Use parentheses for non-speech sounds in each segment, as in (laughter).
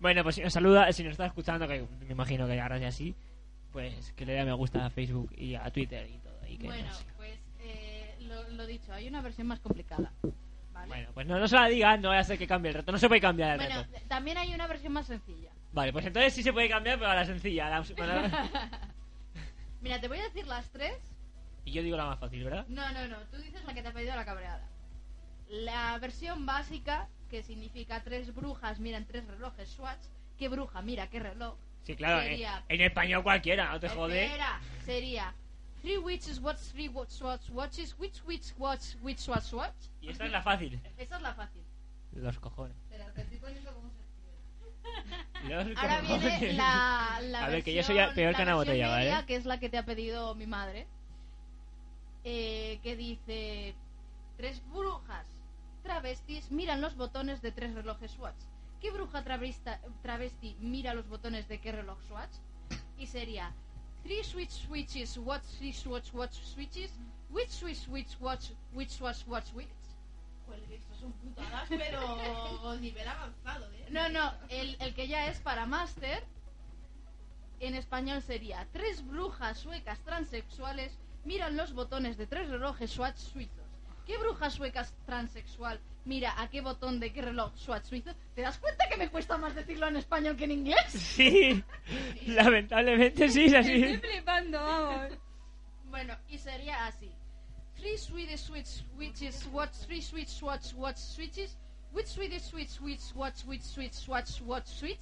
Bueno, pues si nos saluda, si nos está escuchando, que me imagino que ahora ya sí, pues que le dé a me gusta a Facebook y a Twitter y todo. Y que Bueno, pues eh, lo, lo dicho, hay una versión más complicada. ¿vale? Bueno, pues no, no se la digas, no vaya a ser que cambie el reto. No se puede cambiar el Bueno, reto. también hay una versión más sencilla. Vale, pues entonces sí se puede cambiar, pero a la sencilla. a la- (laughs) Mira, te voy a decir las tres. y yo digo la más fácil, ¿verdad? No, no, no, tú dices la que te ha pedido la cabreada. La versión básica, que significa tres brujas miran tres relojes Swatch. ¿Qué bruja mira qué reloj? Sí, claro, en, Sería- en español cualquiera, no te jode. Sería Three witches watch three watch watch watches which witch watch which watch watch. Y esta es la fácil. Esa es la fácil. Los cojones. Te estoy poniendo se Ahora viene la, la A ver, que yo soy peor que una botella, media, ¿vale? que es la que te ha pedido mi madre. eh, que dice: Tres brujas travestis miran los botones de tres relojes Swatch. ¿Qué bruja travesta- travesti mira los botones de qué reloj Swatch? Y sería: Three switch switches, watch three swatch watch switches. Which switch switch watch which swatch watch which? Que estos son putadas, pero (laughs) nivel avanzado, ¿eh? No, no, el, el que ya es para máster, en español sería Tres brujas suecas transexuales miran los botones de tres relojes Swatch suizos. ¿Qué bruja sueca transexual mira a qué botón de qué reloj Swatch suizo? ¿Te das cuenta que me cuesta más decirlo en español que en inglés? Sí, lamentablemente sí, es Estoy así. flipando, vamos. Bueno, y sería así. Three Swedish switch witches watch three switch watch watch switches. Which Swedish switch which watch which switch watch watch switch?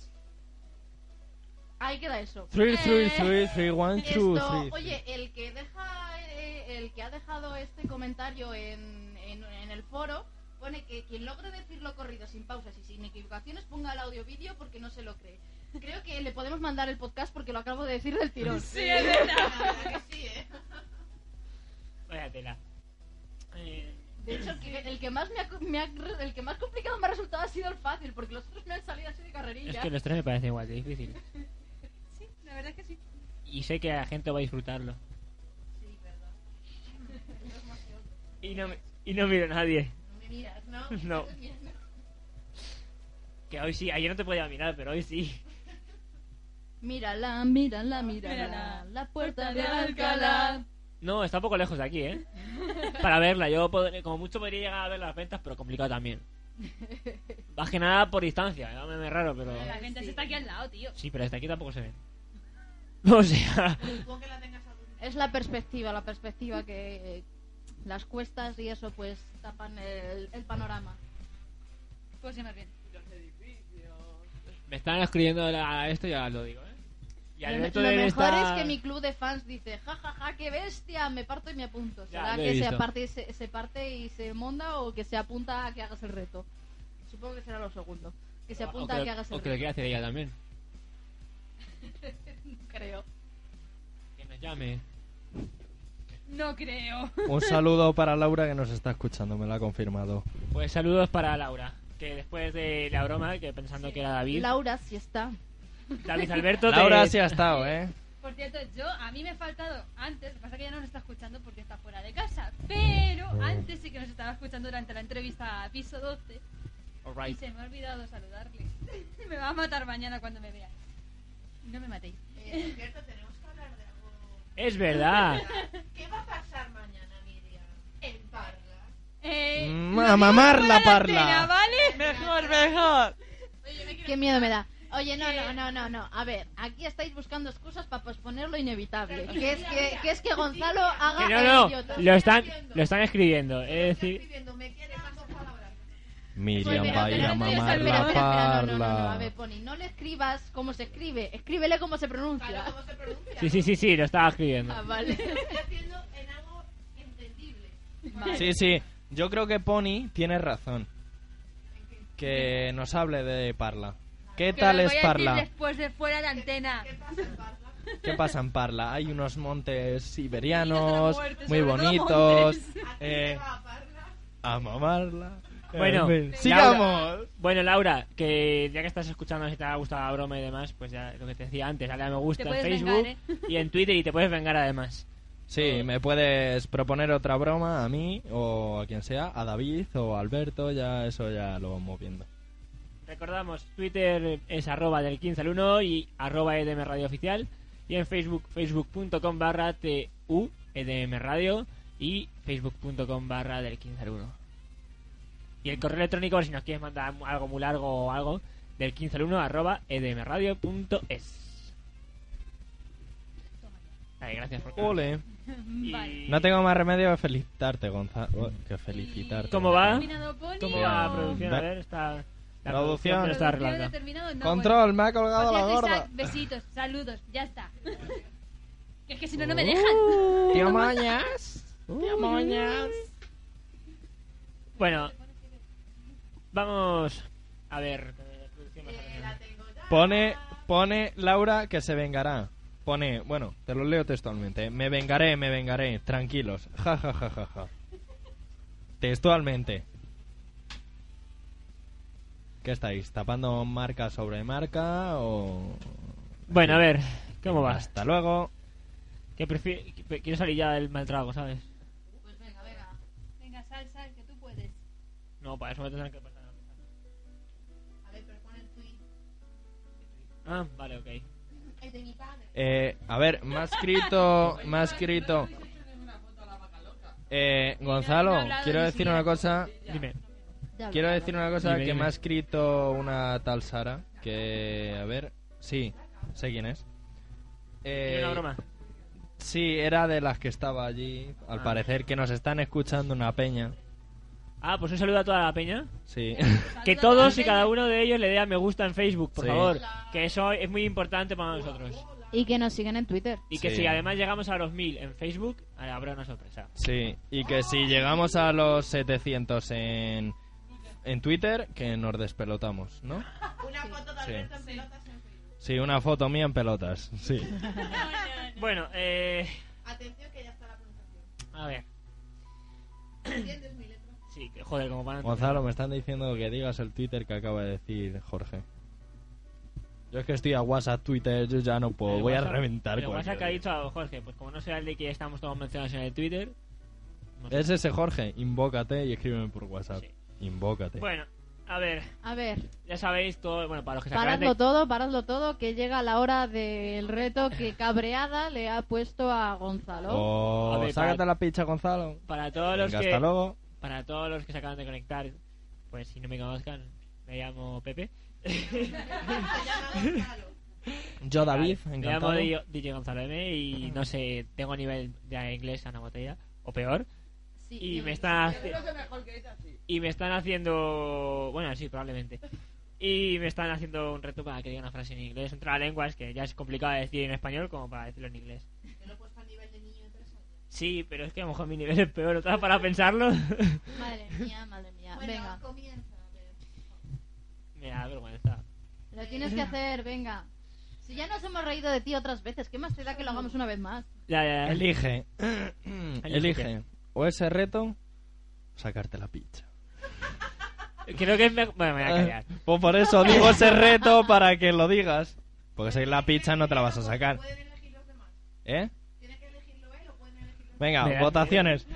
Ahí queda eso. Three, three, Eh, three, three, one, two, Esto, three. oye, el que deja, eh, el que ha dejado este comentario en, en, en el foro pone que quien logre decirlo corrido sin pausas y sin equivocaciones ponga el audio vídeo porque no se lo cree. Creo que le podemos mandar el podcast porque lo acabo de decir del tirón. Sí, es verdad. La verdad que sí, ¿eh? Vaya tela. Eh, De hecho, el que, el que más me ha, me ha- el que más complicado me ha resultado ha sido el fácil porque los otros me han salido así de carrerilla. es que los tres me parecen igual de difícil. Sí, la verdad es que sí. Y sé que la gente va a disfrutarlo. Sí, verdad. Y no, me- y no miro a nadie. No me miras, ¿no? (laughs) (laughs) No. Que hoy sí, ayer no te podía mirar, pero hoy sí. Mírala, mírala, mírala, Mírala. la puerta de Alcalá. No, está un poco lejos de aquí, ¿eh? (laughs) Para verla, yo podré- como mucho podría llegar a ver las ventas, pero complicado también. Más que nada por distancia, llámame raro, pero... La gente se está aquí al lado, tío. Sí, pero desde aquí tampoco se ve. (laughs) O sea... Que a. Es la perspectiva, la perspectiva que eh, las cuestas y eso pues tapan el, el panorama. Pues sí, más bien. Me están escribiendo la- esto, ya lo digo, ¿eh? Y Lo, lo mejor estar- es que mi club de fans dice, ja, ja, ja, qué bestia, me parto y me apunto. ¿Será que se visto. parte, y se, se parte y se monda o que se apunta a que hagas el reto? Supongo que será lo segundo. Que se o apunta que, a que hagas el o que lo reto. quiera hacer ella también. (laughs) (laughs) Creo. Que nos llame. No creo. Un (laughs) saludo para Laura que nos está escuchando, me lo ha confirmado. Pues saludos para Laura, que después de la broma, que pensando que era David, Laura, si está. David Alberto... (laughs) te- Laura sí ha estado, ¿eh? Por cierto, yo, a mí me ha faltado antes, lo que pasa es que ya no nos está escuchando porque está fuera de casa, pero Oh. antes sí que nos estaba escuchando durante la entrevista a piso 12 y se me ha olvidado saludarle. me va a matar mañana cuando me vea. No me matéis. Eh. Es verdad. ¿Qué va a pasar mañana, Miriam? En Parla. Eh, Mm, lo a mamar la parla. antena, ¿vale? Mejor, mejor. Qué miedo me da. Oye, no, no, no, no, no. A ver, aquí estáis buscando excusas para posponer lo inevitable. Que es que, que es que Gonzalo haga Que no, el no, lo están, lo están escribiendo. Es decir, me quiere. Miriam va a ir mamar la espera, no, no, no, no, a parla. ver, Pony, no le escribas cómo se escribe, escríbele cómo se pronuncia. Claro, ¿cómo se pronuncia? sí, sí, sí, sí, lo estaba escribiendo. Ah, vale. Estoy haciendo en algo entendible. Vale. Sí, sí, yo creo que Pony tiene razón. Que nos hable de Parla. ¿Qué Que tal es Parla? después de fuera de antena. ¿Qué pasa en Parla? ¿Qué pasa en Parla? Hay unos montes (laughs) siberianos muerte, muy bonitos. montes. ¿A quién eh, se va a Parla? a mamarla. Bueno, Laura- sigamos. Bueno, Laura, que ya que estás escuchando si te ha gustado la broma y demás, pues ya lo que te decía antes, dale a me gusta en Facebook vengar, y en Twitter y te puedes vengar además. Sí, me puedes proponer otra broma a mí o a quien sea, a David o a Alberto, ya eso ya lo vamos viendo. Recordamos, Twitter es arroba del 15 al 1 y arroba EDM Radio Oficial. Y en Facebook, facebook.com barra TU EDM Radio y facebook.com barra del 15 al 1. Y el correo electrónico, si nos quieres mandar algo muy largo o algo, del 15 al 1 arroba edmradio.es. Vale, gracias por Ole. Y-. No tengo más remedio que felicitarte, Gonzalo. Que felicitarte. ¿Cómo va? ¿Terminado, Poli, ¿Cómo va la producción? A ver, está... La Producción. está ¿Producción arreglando. No, Control, me ha colgado la. Pues ya gorda. Besitos, saludos, ya está. (laughs) Que es que si no, no me dejan. Tío Moñas. Tío Moñas. Bueno, vamos a ver. ¿qué producción nos Eh. Pone, pone Laura que se vengará. Pone, bueno, te lo leo textualmente. Me vengaré, me vengaré. Tranquilos. Ja, ja, ja, ja, ja. Textualmente. ¿Qué estáis? ¿Tapando marca sobre marca o...? Bueno, a ver, ¿cómo vas? Hasta luego. Que- Quiero salir ya del mal trago, ¿sabes? Pues venga, venga. Venga, sal, sal, que tú puedes. No, para eso me tendrán que pasar. Ah, vale, ok. Eh, a ver, me ha escrito... Me ha escrito... Eh, Gonzalo, quiero decir una cosa Dime. Quiero decir una cosa Dime, que dime. me ha escrito una tal Sara, que a ver, sí, sé quién es. Eh, ¿Tiene una broma? Sí, era de las que estaba allí, al Ah. parecer que nos están escuchando una peña. Ah, pues un saludo a toda la peña. Sí. Que todos y cada uno de ellos le dé a me gusta en Facebook, por Sí. favor. Que eso es muy importante para nosotros. Y que nos siguen en Twitter. Y que Sí. si además llegamos a los 1000 en Facebook, habrá una sorpresa. Sí, y que si llegamos a los 700 en en Twitter, que nos despelotamos, ¿no? Una foto de Sí. Alberto en pelotas en Facebook. Sí, una foto mía en pelotas, sí. (laughs) Bueno, eh... Atención que ya está la pronunciación. A ver. ¿Entiendes mi letra? Sí, que joder, como van... Gonzalo, me están diciendo que digas el Twitter que acaba de decir Jorge. Yo es que estoy a WhatsApp, Twitter, yo ya no puedo, El voy a reventar El WhatsApp que ha dicho a Jorge, pues como no sea el de que estamos todos mencionados en el Twitter... no sé. Es ese Jorge, invócate y escríbeme por WhatsApp. Sí. Invócate. Bueno, a ver, A ver, ya sabéis todo... Bueno, para los que se acaban paradlo de... todo, paradlo todo, que llega la hora del reto que (laughs) Cabreada le ha puesto a Gonzalo. Oh, A ver, sácate para- la picha, Gonzalo. Para todos los que... hasta luego. Para todos los que se acaban de conectar, pues si no me conozcan, me llamo Pepe. (laughs) Yo, David, Me encantado. llamo DJ Gonzalo M y no sé, tengo nivel de inglés a una botella, o peor. Sí, Y me están y me están haciendo bueno sí probablemente y me están haciendo un reto para que diga una frase en inglés entre las lenguas que ya es complicado de decir en español como para decirlo en inglés Te lo he puesto a nivel de niño de tres años. Sí pero es que a lo mejor mi nivel es peor otra para pensarlo Madre mía, madre mía. Bueno, venga, comienza. me da vergüenza lo tienes que hacer, venga. Si ya nos hemos reído de ti otras veces, ¿qué más te da que lo hagamos una vez más? ya, ya, ya. Elige. Elige. O ese reto, o sacarte la picha. creo que es me... bueno me voy a callar Pues por eso digo ese reto para que lo digas. Porque si la pizza no te la vas a sacar. ¿Eh? ¿Tiene que elegirlo él o pueden elegirlo los Venga, Venga. votaciones.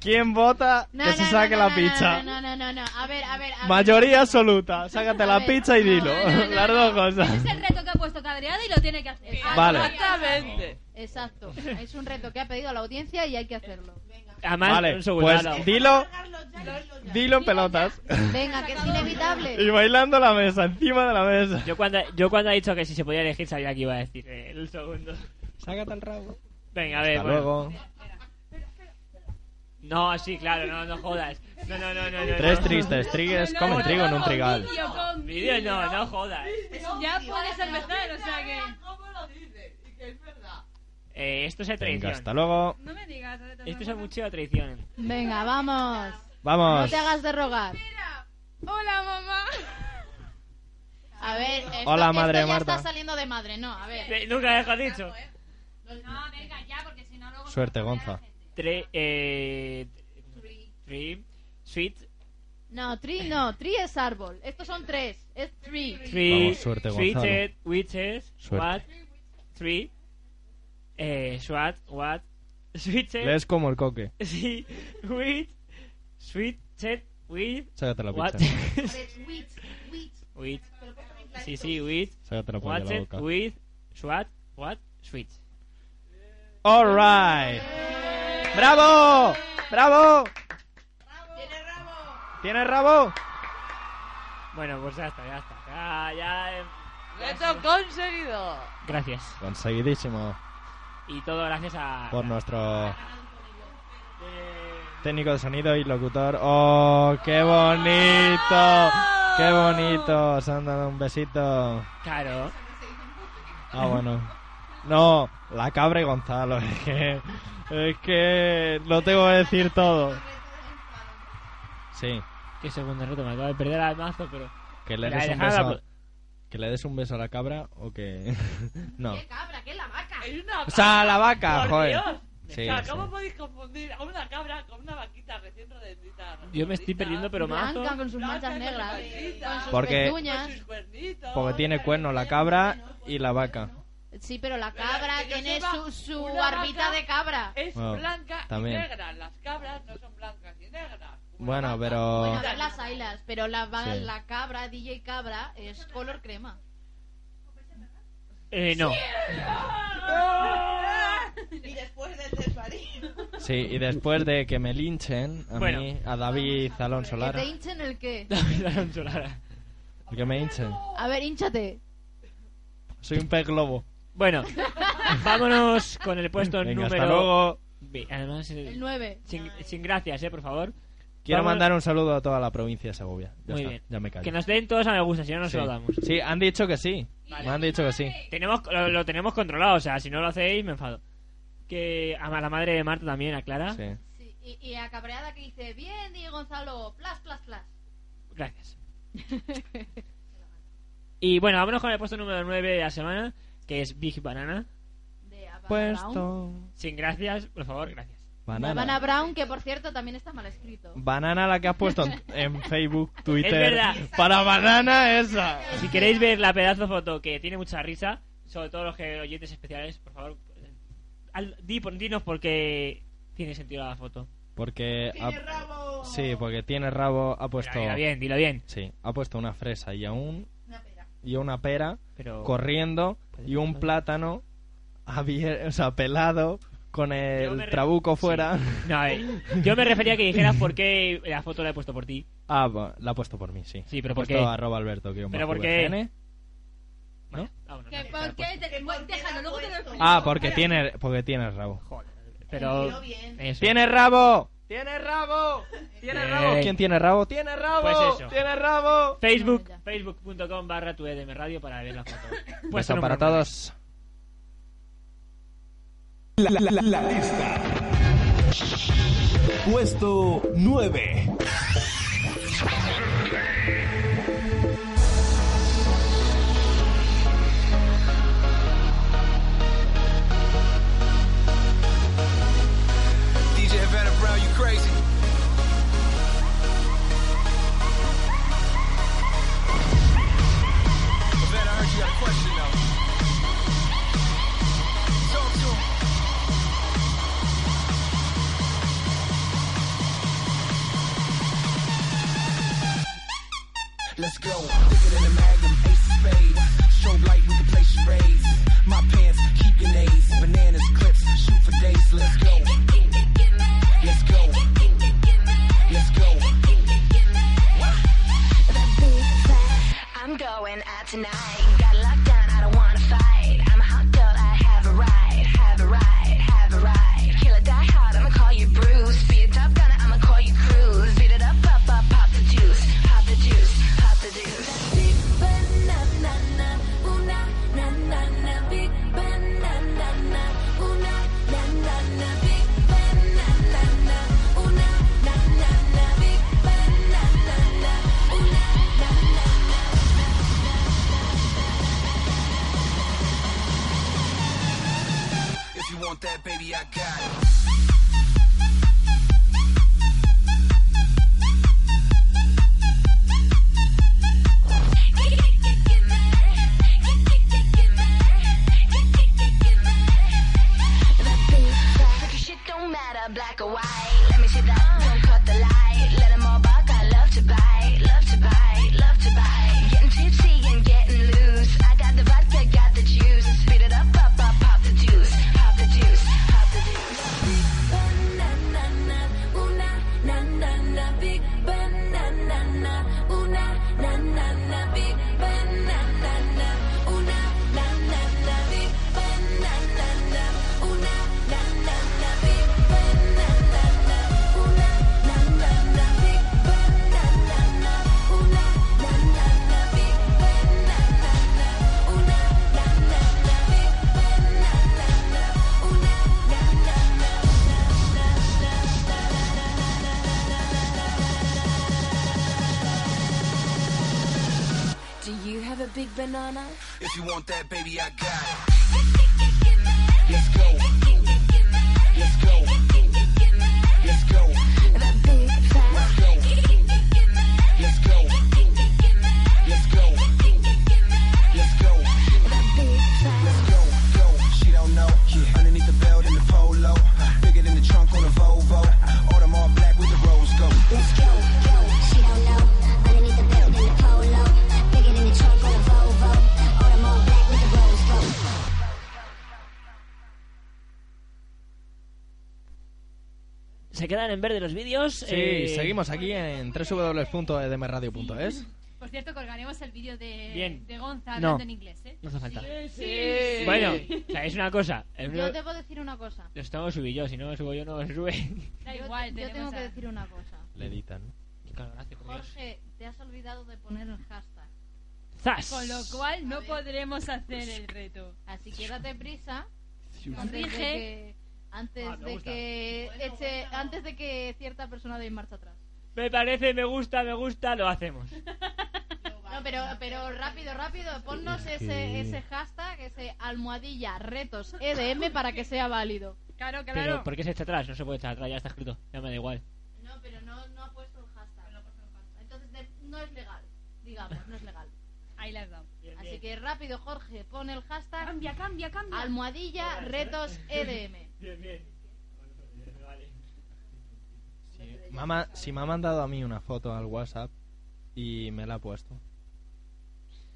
¿Quién vota No, que no, se no, saque no, la no, pizza? No, no, no, no, no. A ver, a ver. a ver. Mayoría absoluta. Sácate A la ver. pizza y dilo. no, no, (laughs) Las dos cosas. Es el reto que ha puesto Cabreada y lo tiene que hacer. Vale. Exactamente. Exacto. Es un reto que ha pedido la audiencia y hay que hacerlo. Venga. además Vale, un segundo, pues dilo, dilo en pelotas. Venga, que es inevitable. Y bailando la mesa, encima de la mesa. yo cuando yo cuando ha dicho que si se podía elegir sabía que iba a decir eh, el segundo Sácate el rabo. venga a ver Hasta bueno. luego. No sí claro no no jodas no no no no, no Tres no. tristes trigues comen trigo en un trigal. Vídeo no, no jodas. Ya puedes empezar, o sea que. ¿Cómo lo dice? Y que es verdad. Eh, esto es Venga, traición. hasta luego. No me digas. Esto es mucho traición. Venga, vamos. No Vamos. te hagas de rogar. Hola, mamá. A ver, esto, Hola, madre esto ya Marta. está saliendo de madre, no, a ver. Eh, Nunca dejo dicho. No, venga, ya, porque si no luego. Suerte, Gonza. La. Tre, eh, three, sweet, No, tree no, tree es árbol. Estos son tres, es tree. three, Vamos, suerte, sweeted, witches, Suerte. what, three, eh, swat, what, sweeted, Lees como el coque. (laughs) sí, with, sweeted, with, Sácate la what, wheat. (laughs) with, Sí, sí, with, ahí watch de la boca. with, swat, what, switch. Alright. ¡Bravo! ¡Bravo! ¡Tiene rabo! ¿Tiene rabo? Bueno, pues ya está, ya está. Ya, ya, eh, ¡Reto conseguido! Gracias. Conseguidísimo. Y todo gracias a... Por nuestro Eh, técnico de sonido y locutor. ¡Oh, qué bonito! ¡Qué bonito! Os han dado un besito. Claro. Ah, bueno. No, la cabra y Gonzalo. (laughs) Es que, es que lo tengo que decir todo. Sí, Qué segundo reto, me acabo de perder al mazo, pero... que le des un beso. Que le des un beso a la cabra o que. (laughs) no. ¿Qué cabra? ¿Qué la vaca? Es una O sea, a la vaca, ¡Por joder. Dios! Sí, o sea, sí. ¿cómo podéis confundir a una cabra con una vaquita recién redondita? Yo me estoy perdiendo, pero mazo... Blanca con sus manchas negras. Con sus Porque-. Porque tiene cuerno la cabra y la vaca. Sí, pero la cabra que tiene su, su barbita vaca- de cabra. Es Bueno, blanca también. y negra. Las cabras no son blancas y negras. Una Bueno, vaca- pero- Bueno, a ver las ailas, pero la, va- Sí. la cabra, DJ cabra, es color crema. Eh, no. Y después del desvarío. Sí, y después de que me linchen a Bueno. mí, a David Alonso ¿Que Lara. te hinchen el qué? (laughs) David Alonso Lara. Que me hinchen. A ver, hinchate. Soy un pez globo. Bueno, vámonos con el puesto Venga, número... hasta luego. Ve- Además, eh, El 9. sin, sin gracias, eh, por favor. Quiero Vamos- mandar un saludo a toda la provincia de Segovia. Ya Muy está, bien. ya me callo. Que nos den todos a me gusta, si no, no sí. se lo damos. Sí, han dicho que sí. Me han dicho que sí. Tenemos, lo, lo tenemos controlado, o sea, si no lo hacéis, me enfado. Que a la madre de Marta también, a Clara. Sí. Sí, y, y a cabreada que dice, bien, DJ Gonzalo, plas, plas, plas. Gracias. (laughs) y bueno, vámonos con el puesto número 9 de la semana, que es Big Banana. De Havana Brown. Puesto. Sin gracias, por favor, gracias. De Havana Banana. Brown, que por cierto también está mal escrito. Banana la que has puesto en, en Facebook, (laughs) Twitter. Es verdad. Para banana esa. Si queréis ver la pedazo foto que tiene mucha risa, sobre todo los que oyentes especiales, por favor, al- di, dinos porque tiene sentido la foto. Porque ¡Tiene ha, rabo! sí, porque tiene rabo, ha puesto Dilo bien, dilo bien. sí, ha puesto una fresa y a un Una pera. Y una pera Pero corriendo y un plátano abier- o sea, pelado con el trabuco Sí. fuera. No, eh, yo me refería a que dijeras por qué la foto la he puesto por ti. Ah, va, la ha puesto por mí, sí. Sí, pero ¿por qué? arroba alberto guion Pero ¿por qué? VGN. Vaya, vámonos, ¿Que no, ¿Por está qué? Te- porque Déjalo, luego te lo explico. Ah, porque tiene porque tiene rabo. Joder, pero eso. ¡Tiene rabo! ¡Tiene rabo! ¡Tiene Bien. rabo! ¿Quién tiene rabo? ¡Tiene rabo! Pues eso. ¡Tiene rabo! Facebook, ya. facebook.com barra tu EDM radio para ver la foto. (laughs) Número para todos. La, la- la- la lista. Puesto 9. Let's go. Bigger than a magnum, ace of spades. Strobe light, we can play charades. My pants, keep your nays. Bananas, clips, shoot for days. Let's go. Let's go. Let's go. I'm going out tonight. Banana? Quedan en verde los vídeos? Sí, Eh, seguimos aquí en www.edmradio.es. Por cierto, colgaremos el vídeo de, Bien. de Gonza No. hablando en inglés, ¿eh? No hace falta. Sí. Bueno, o sea, es una cosa. el Yo mío- debo decir una cosa. Que subir yo, si no lo subo yo no se sube. Da igual, yo tengo que a- decir una cosa. Le editan. Jorge, te has olvidado de poner el hashtag. ¡Zas! Con lo cual no podremos hacer el reto. Así que date prisa que antes Ah, de gusta. que eche- antes de que cierta persona dé marcha atrás. Me parece, me gusta, me gusta, lo hacemos. (laughs) No, pero pero rápido, rápido, ponnos ese ese hashtag, ese almohadilla retos EDM para que sea válido. Claro, Pero claro. ¿por qué se echa atrás? No se puede echar atrás, ya está escrito. Ya me da igual. No, pero no no ha puesto el hashtag. Entonces no es legal, digamos, no es legal. Ahí las dado. Así que rápido, Jorge, pon el hashtag Cambia, cambia, cambia. almohadilla retos (laughs) E EDM. Bien, bien. Vale. Mamá, si me ha mandado a mí una foto al WhatsApp y me la ha puesto.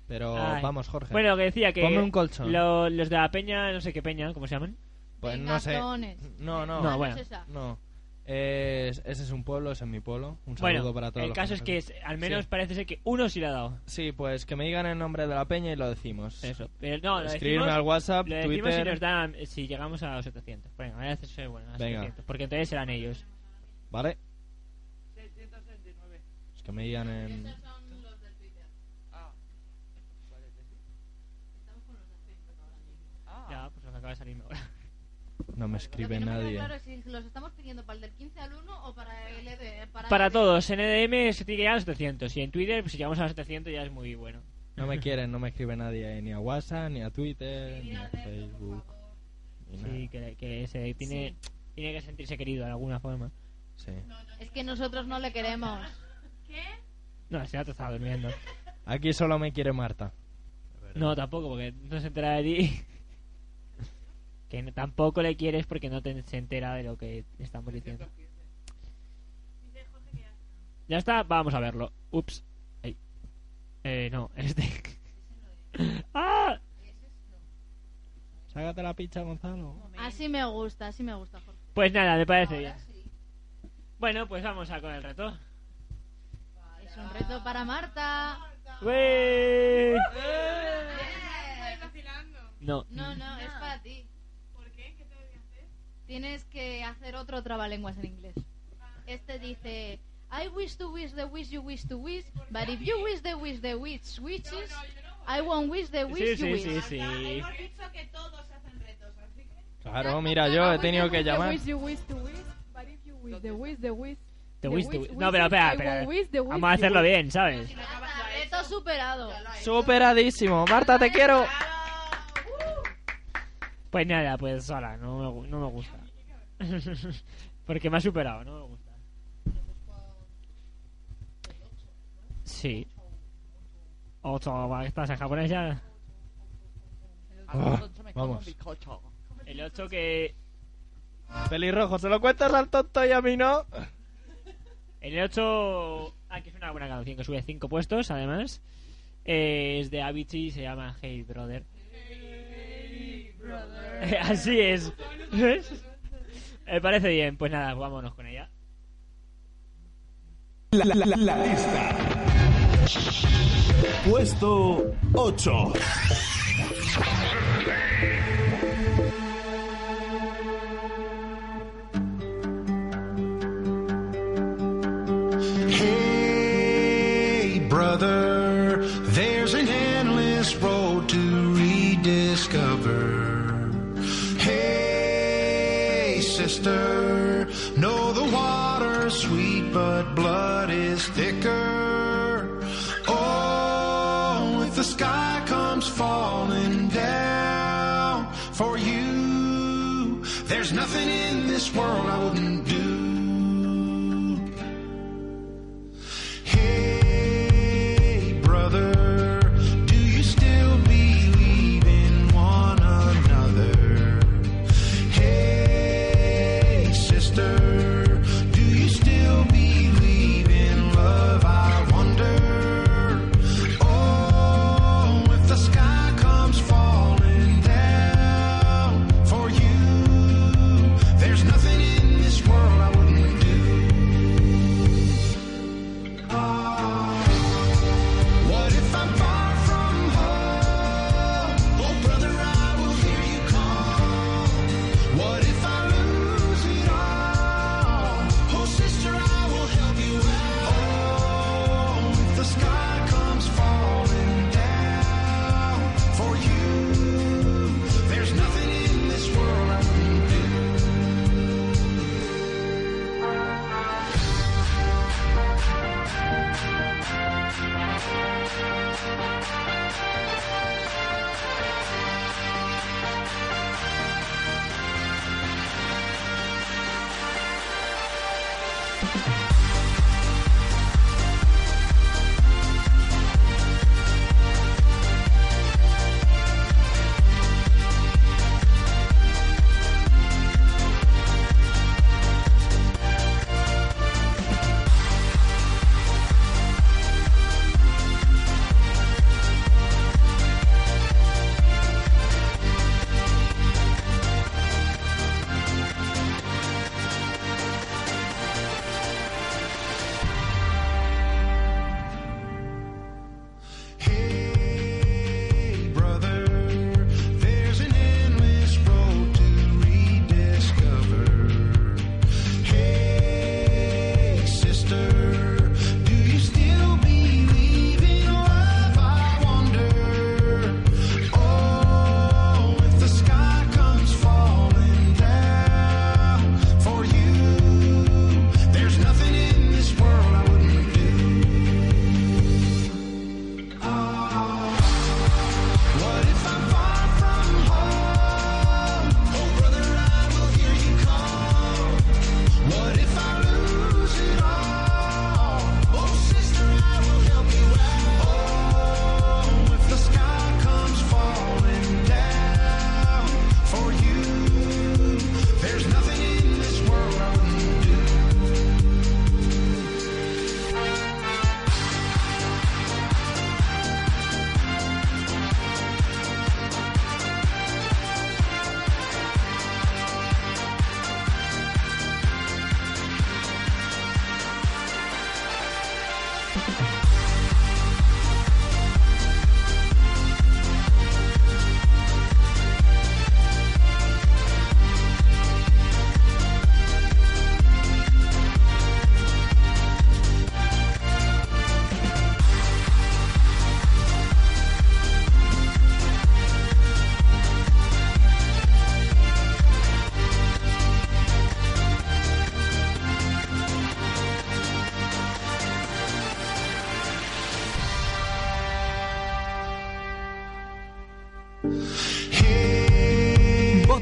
Pero Ay. vamos, Jorge. Bueno, que decía que Ponme un colchón. lo- los de la peña, no sé qué peña, ¿cómo se llaman? pues no sé. No, no. No, bueno. No. Es- ese es un pueblo, ese es mi pueblo. Un saludo Bueno, para todos el los caso es que nos es- al menos Sí. parece ser que uno sí le ha dado. Sí, pues que me digan el nombre de la peña y lo decimos. Eso. Pero no, lo Escribirme decimos, al WhatsApp, lo decimos Twitter. si nos dan, si llegamos a los 700. Venga, voy a hacer bueno, a los Venga. 700, porque entonces serán ellos. ¿Vale? 669. Es que me digan en... Esos son los del Twitter. Ah. ¿Cuál es ese? Estamos con los de Facebook ahora mismo. Ah. Ya, pues que acaba de salirme ahora. No me escribe no nadie. claro si los estamos pidiendo para el del 15 al 1 o para el ED. Para, Para ED. todos, en EDM se tiene que llegar a los 700. Y en Twitter, pues, si llegamos a los 700 ya es muy bueno. No me quieren, no me escribe nadie ni a WhatsApp, ni a Twitter, ni a Facebook. ni. Sí, que, que se tiene, tiene que sentirse querido de alguna forma. Sí. Es que nosotros no le queremos. No, se ha estado durmiendo. Aquí solo me quiere Marta. No, tampoco, porque no se entera de ti. Que no- tampoco le quieres porque no te, se entera de lo que estamos diciendo. Ya está, vamos a verlo. Ups. Ay. Eh, no, (laughs) este. ¡Ah! Sácate la picha, Gonzalo. Así me gusta, así me gusta, Jorge. Pues nada, me parece bien. Bueno, pues vamos a con el reto. Es un reto para Marta. ¡Wey! Estoy vacilando. No. No, no, es para ti. ¿Por qué? ¿Qué tengo que hacer? Tienes que hacer otro trabalenguas en inglés. Este dice... I wish to wish the wish you wish to wish, but if you wish the wish the wish wishes, I won't wish the wish Sí, you sí, wish. sí, sí. Hemos dicho que todos hacen retos, así que... Claro, mira, yo he tenido que llamar. The wish, the wish, wish. No, pero espera, espera. Vamos a hacerlo bien, ¿sabes? Reto superado. Superadísimo. Marta, te quiero. Pues nada, pues sola, no me, no me gusta. (laughs) Porque me ha superado, no me gusta. Sí. Ocho, ¿estás en japonés ya? Ah, vamos. El 8 que... Pelirrojo, se lo cuentas al tonto y a mí no. El 8... Ah, que es una buena canción que sube 5 puestos, además. Eh, es de Avicii, se llama Hey Brother. (laughs) Así es. ¿Ves? (laughs) Me parece bien. Pues nada, vámonos con ella. La, la- la- la lista. Puesto 8.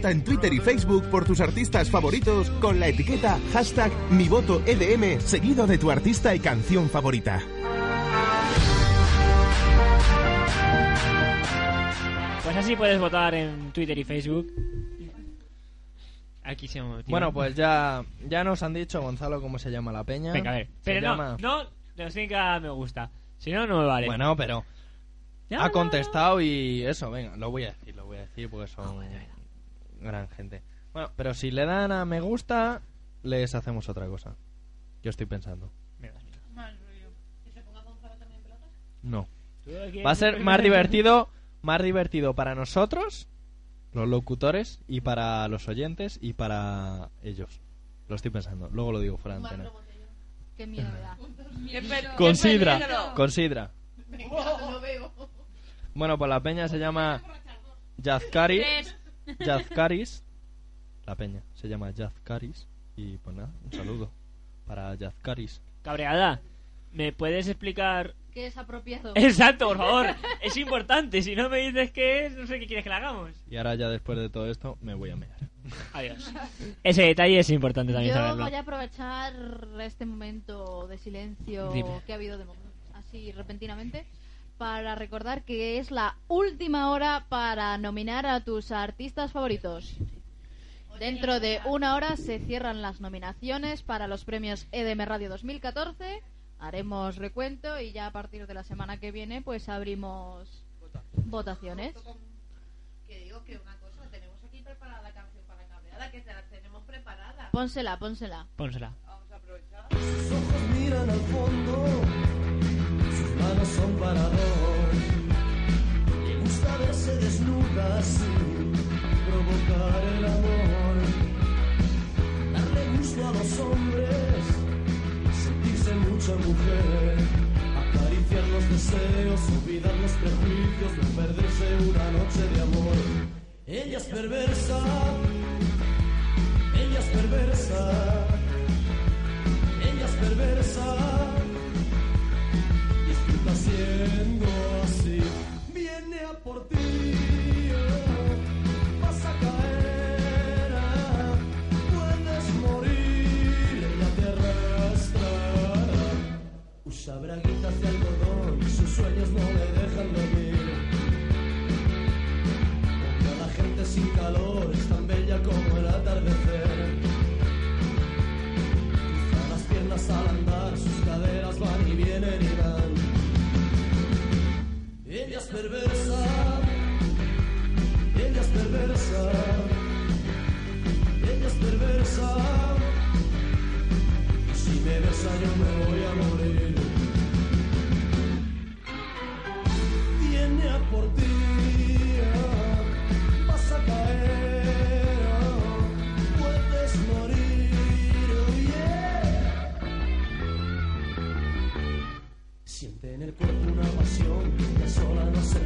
Vota en Twitter y Facebook por tus artistas favoritos con la etiqueta hashtag mi voto EDM seguido de tu artista y canción favorita. Pues así puedes votar en Twitter y Facebook. Aquí se motiva. Bueno, pues ya, ya nos han dicho, Gonzalo, cómo se llama la peña. Venga, a ver. Se Pero no, llama- no, nos me gusta. Si no, no me vale. Bueno, pero Ya, ha contestado y eso, venga, lo voy a decir, lo voy a decir porque son gran gente. Bueno, pero si le dan a me gusta, les hacemos otra cosa. Yo estoy pensando. No. ¿Tú quieres Va a ser más divertido, más divertido para nosotros, los locutores, y para los oyentes y para ellos. Lo estoy pensando. Luego lo digo fuera de antena. Qué miedo me da. (laughs) Qué pe- Con qué sidra, peligro. con sidra. Venga, lo veo. Bueno, pues la peña se llama Yazcari. Yazcaris. La peña se llama Yazcaris. Y pues nada, un saludo para Yazcaris. Cabreada, ¿me puedes explicar que es apropiado. Exacto, por favor. (laughs) Es importante. Si no me dices qué es, no sé qué quieres que le hagamos. Y ahora ya después de todo esto me voy a mear. Adiós. Ese detalle es importante también Yo saberlo. voy a aprovechar este momento de silencio Dime. que ha habido de mo- así repentinamente para recordar que es la última hora para nominar a tus artistas favoritos. Dentro de una hora se cierran las nominaciones para los premios EDM Radio 2014. Haremos recuento y ya a partir de la semana que viene pues abrimos votaciones. Que digo que una cosa, tenemos aquí preparada la canción para cabreada, que te la tenemos preparada. Pónsela, pónsela. Pónsela. Vamos a aprovechar. Sus ojos miran al fondo, sus manos son para dos. Le gusta verse desnuda sin provocar el amor. Darle gusto a los hombres, sentirse mucha mujer. Acariciar los deseos, olvidar los prejuicios, no perderse una noche de amor. Ella es perversa, ella es perversa. Ella es perversa siendo así. Viene a por ti, vas a caer, puedes morir, ella te arrastrará. Usa braguitas de algodón, sus sueños no le dejan dormir. Porque la gente sin calor es tan bella como el atardecer. Cruza las piernas al andar, sus caderas van y perversa, ella es perversa, ella es perversa. Si me besa yo me voy a morir. Viene a por ti,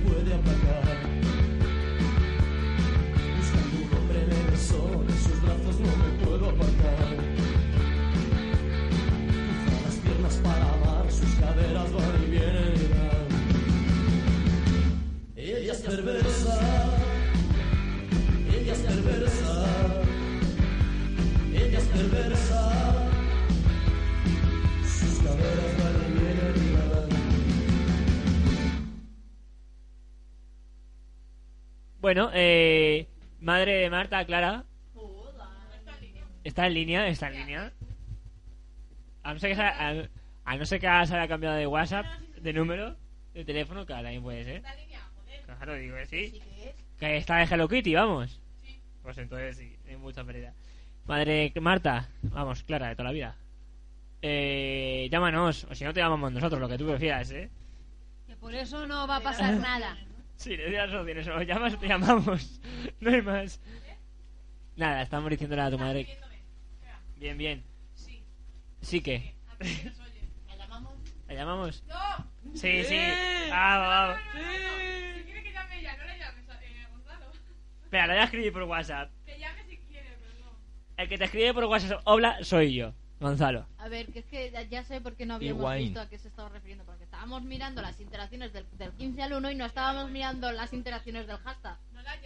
whatever. Bueno, eh, madre de Marta, Clara. Está en línea, está en línea. A no ser que se, a, a no ser que se haya cambiado de WhatsApp, de número, de teléfono, que también puede ser. Claro, digo que sí. Que está de Hello Kitty, vamos. Pues entonces sí, hay mucha pérdida. Madre Marta, vamos, Clara, de toda la vida. Eh, llámanos, o si no te llamamos nosotros, lo que tú prefieras, ¿eh? Que por eso no va a pasar nada. Sí, le doy las opciones. O llamas o te llamamos. No hay más. Nada, estamos diciéndole a tu madre. Bien, bien. Sí. Sí que. ¿La llamamos? ¿La llamamos? ¡No! Sí, sí. Vamos, vamos. Si quiere que llame ella, no la llames, eh, Gonzalo. Espera, la voy a escribir por WhatsApp. Que llame si quiere, pero no. El que te escribe por WhatsApp, hola, soy yo, Gonzalo. A ver, que es que ya, ya sé por qué no habíamos Higuaín. visto a qué se estaba refiriendo. Porque estábamos mirando las interacciones del, del 15 al 1 y no estábamos mirando las interacciones del hashtag.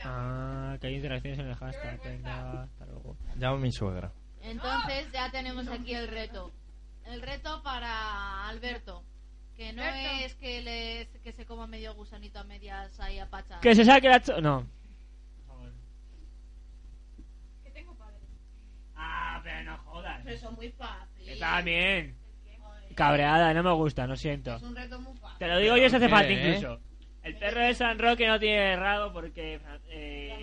Ah, que hay interacciones en el hashtag. Venga, hasta luego. Llamo a mi suegra. Entonces ya tenemos aquí el reto. El reto para Alberto. Que no Alberto. es que, les, que se coma medio gusanito a medias ahí a pacha. Que se saque la... cho- No. Que tengo padre. Ah, pero no jodas. Pero eso es muy bien. Cabreada, no me gusta, lo siento. Es un reto muy fácil. Te lo digo yo si hace ¿Qué, falta eh? incluso. El perro de San Roque no tiene errado porque... eh,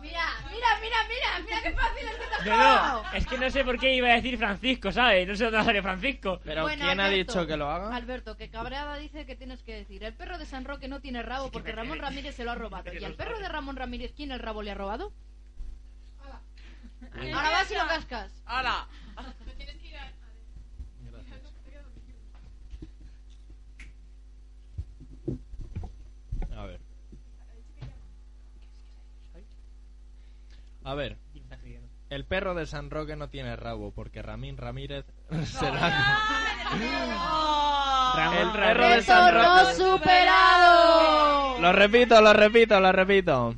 Mira, mira, mira, mira, mira qué fácil es que te has No, es que no sé por qué iba a decir Francisco, ¿sabes? No sé dónde salió Francisco. Pero Bueno, ¿quién ha Alberto, dicho que lo haga? Alberto, que cabreada dice que tienes que decir. El perro de San Roque no tiene rabo porque me- Ramón Ramírez se lo ha robado. ¿Y al perro de Ramón Ramírez quién el rabo le ha robado? Ahora vas y lo cascas. ¡Hala! Me tienes que ir a... A ver. A ver. El perro de San Roque no tiene rabo porque Ramín Ramírez (laughs) se la... El perro Ramírez. de San ¡Reto no Roque. superado! Lo repito, lo repito, lo repito.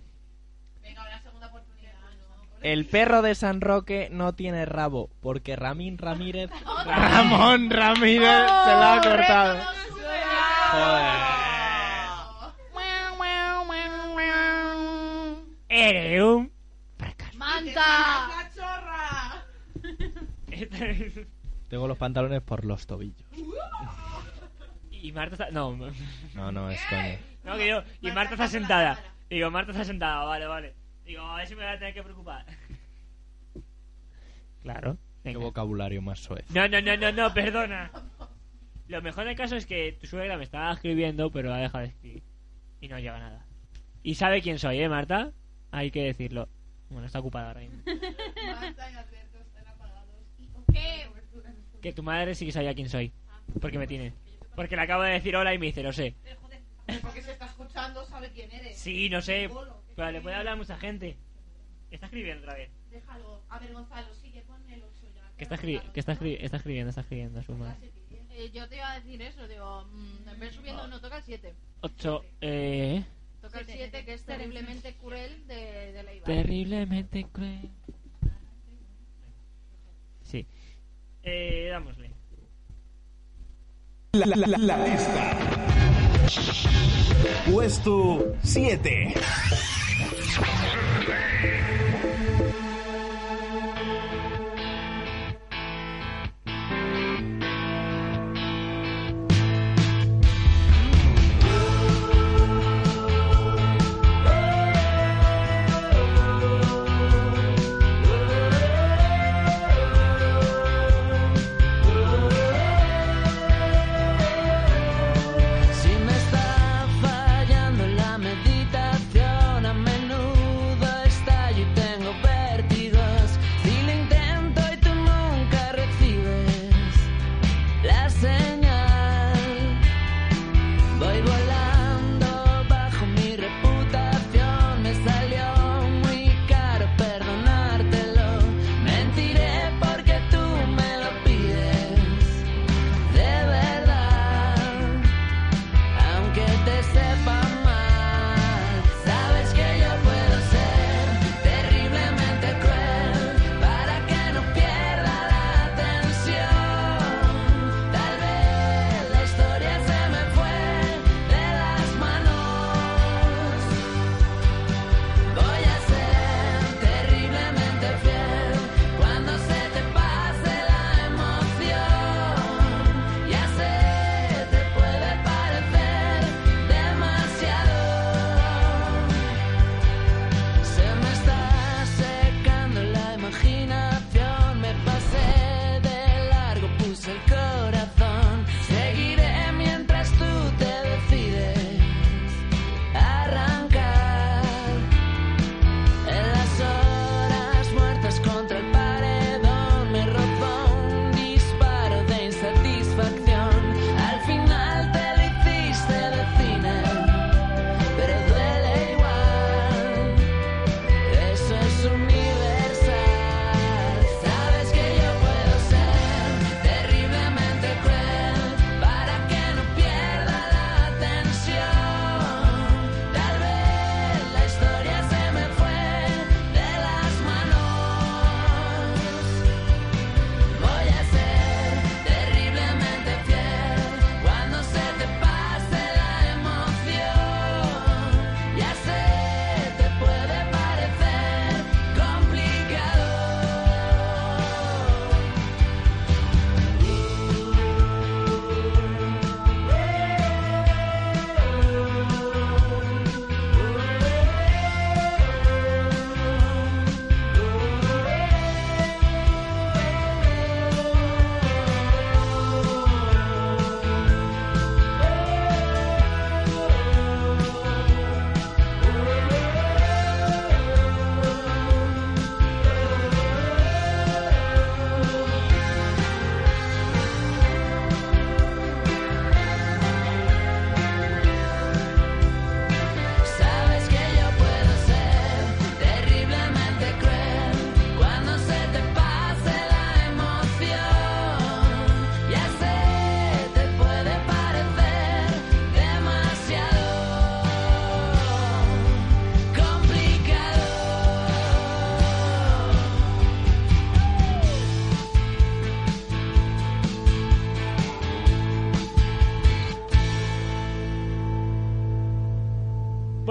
Venga, una segunda oportunidad, ¿no? El perro de San Roque no tiene rabo, porque Ramín Ramírez... (laughs) Ramón Ramírez se lo ha cortado. Joder. Eres un... ¡Manta! ¡Cachorra! (laughs) Tengo los pantalones por los tobillos. (laughs) y Marta está... No, No, no, es coño. no, que yo... Y Marta está sentada. Digo, Marta está sentada, vale, vale. Digo, a ver si me voy a tener que preocupar. Claro. Qué venga. vocabulario más suave. No, no, no, no, no, perdona. Lo mejor del caso es que tu suegra me estaba escribiendo, pero ha dejado de escribir. Y no llega nada. Y sabe quién soy, ¿eh, Marta? Hay que decirlo. Bueno, está ocupada ahora mismo. Marta y Alberto están apagados. ¿Y ¿Qué? Que tu madre sí que sabía quién soy. Porque me tiene. Porque le acabo de decir hola y me dice, lo sé. Porque se está escuchando, sabe quién eres. Sí, no sé. Bolo, Pero le está puede hablar a mucha gente. Está escribiendo otra vez. Déjalo. A ver, Gonzalo, sigue, ponme el ocho ya. Que está, escri- que está, escri- está escribiendo, está escribiendo su madre. Eh, yo te iba a decir eso, digo, mm, en vez subiendo no toca el 7. 8. Eh, Toca el 7, que es terriblemente cruel de, de Leiva. terriblemente cruel. Sí. Eh, dámosle. La, la- la- la lista. Puesto 7. Si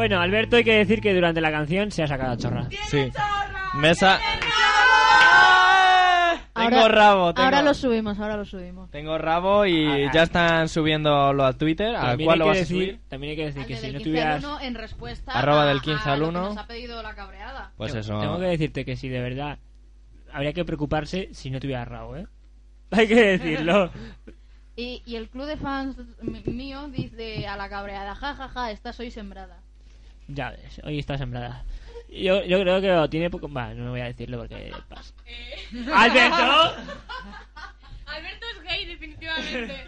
Bueno, Alberto, hay que decir que durante la canción se ha sacado chorra. Sí. Mesa. Tengo Ahora- rabo, tengo, Ahora lo subimos, ahora lo subimos. tengo rabo y Ah, ya están subiéndolo a Twitter. ¿A cuál lo vas a decir, subir? también hay que decir Al que de si no 15 tuvieras... al 1 en respuesta Arroba a- del 15 a al lo que 1. nos ha pedido la cabreada. Pues Tengo- eso. Tengo que decirte que si de verdad habría que preocuparse si no tuviera rabo, ¿eh? (laughs) Hay que decirlo. (laughs) Y, y el club de fans mío dice a la cabreada, ja, ja, ja, estás hoy sembrada. Ya ves, hoy está sembrada. Yo, yo creo que lo tiene poco... Va, no voy a decirlo porque pasa. ¡Alberto! (laughs) Alberto es gay, definitivamente.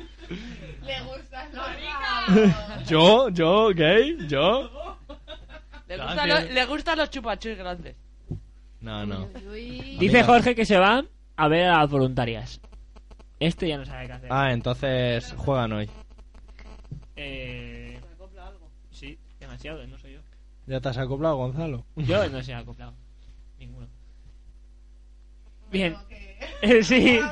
Le gustan los Marica. ¿Yo? ¿Yo? ¿Gay? ¿Yo? Le, los, le gustan los chupachus grandes. No, no. Dice. Jorge que se va a ver a las voluntarias. Este ya no sabe qué hacer. Ah, entonces juegan hoy. Eh... Sí, demasiado, no yo. ¿Ya te has acoplado, Gonzalo? Yo (laughs) no se ha acoplado. Ninguno. Bien. Eh, (laughs) sí. (laughs)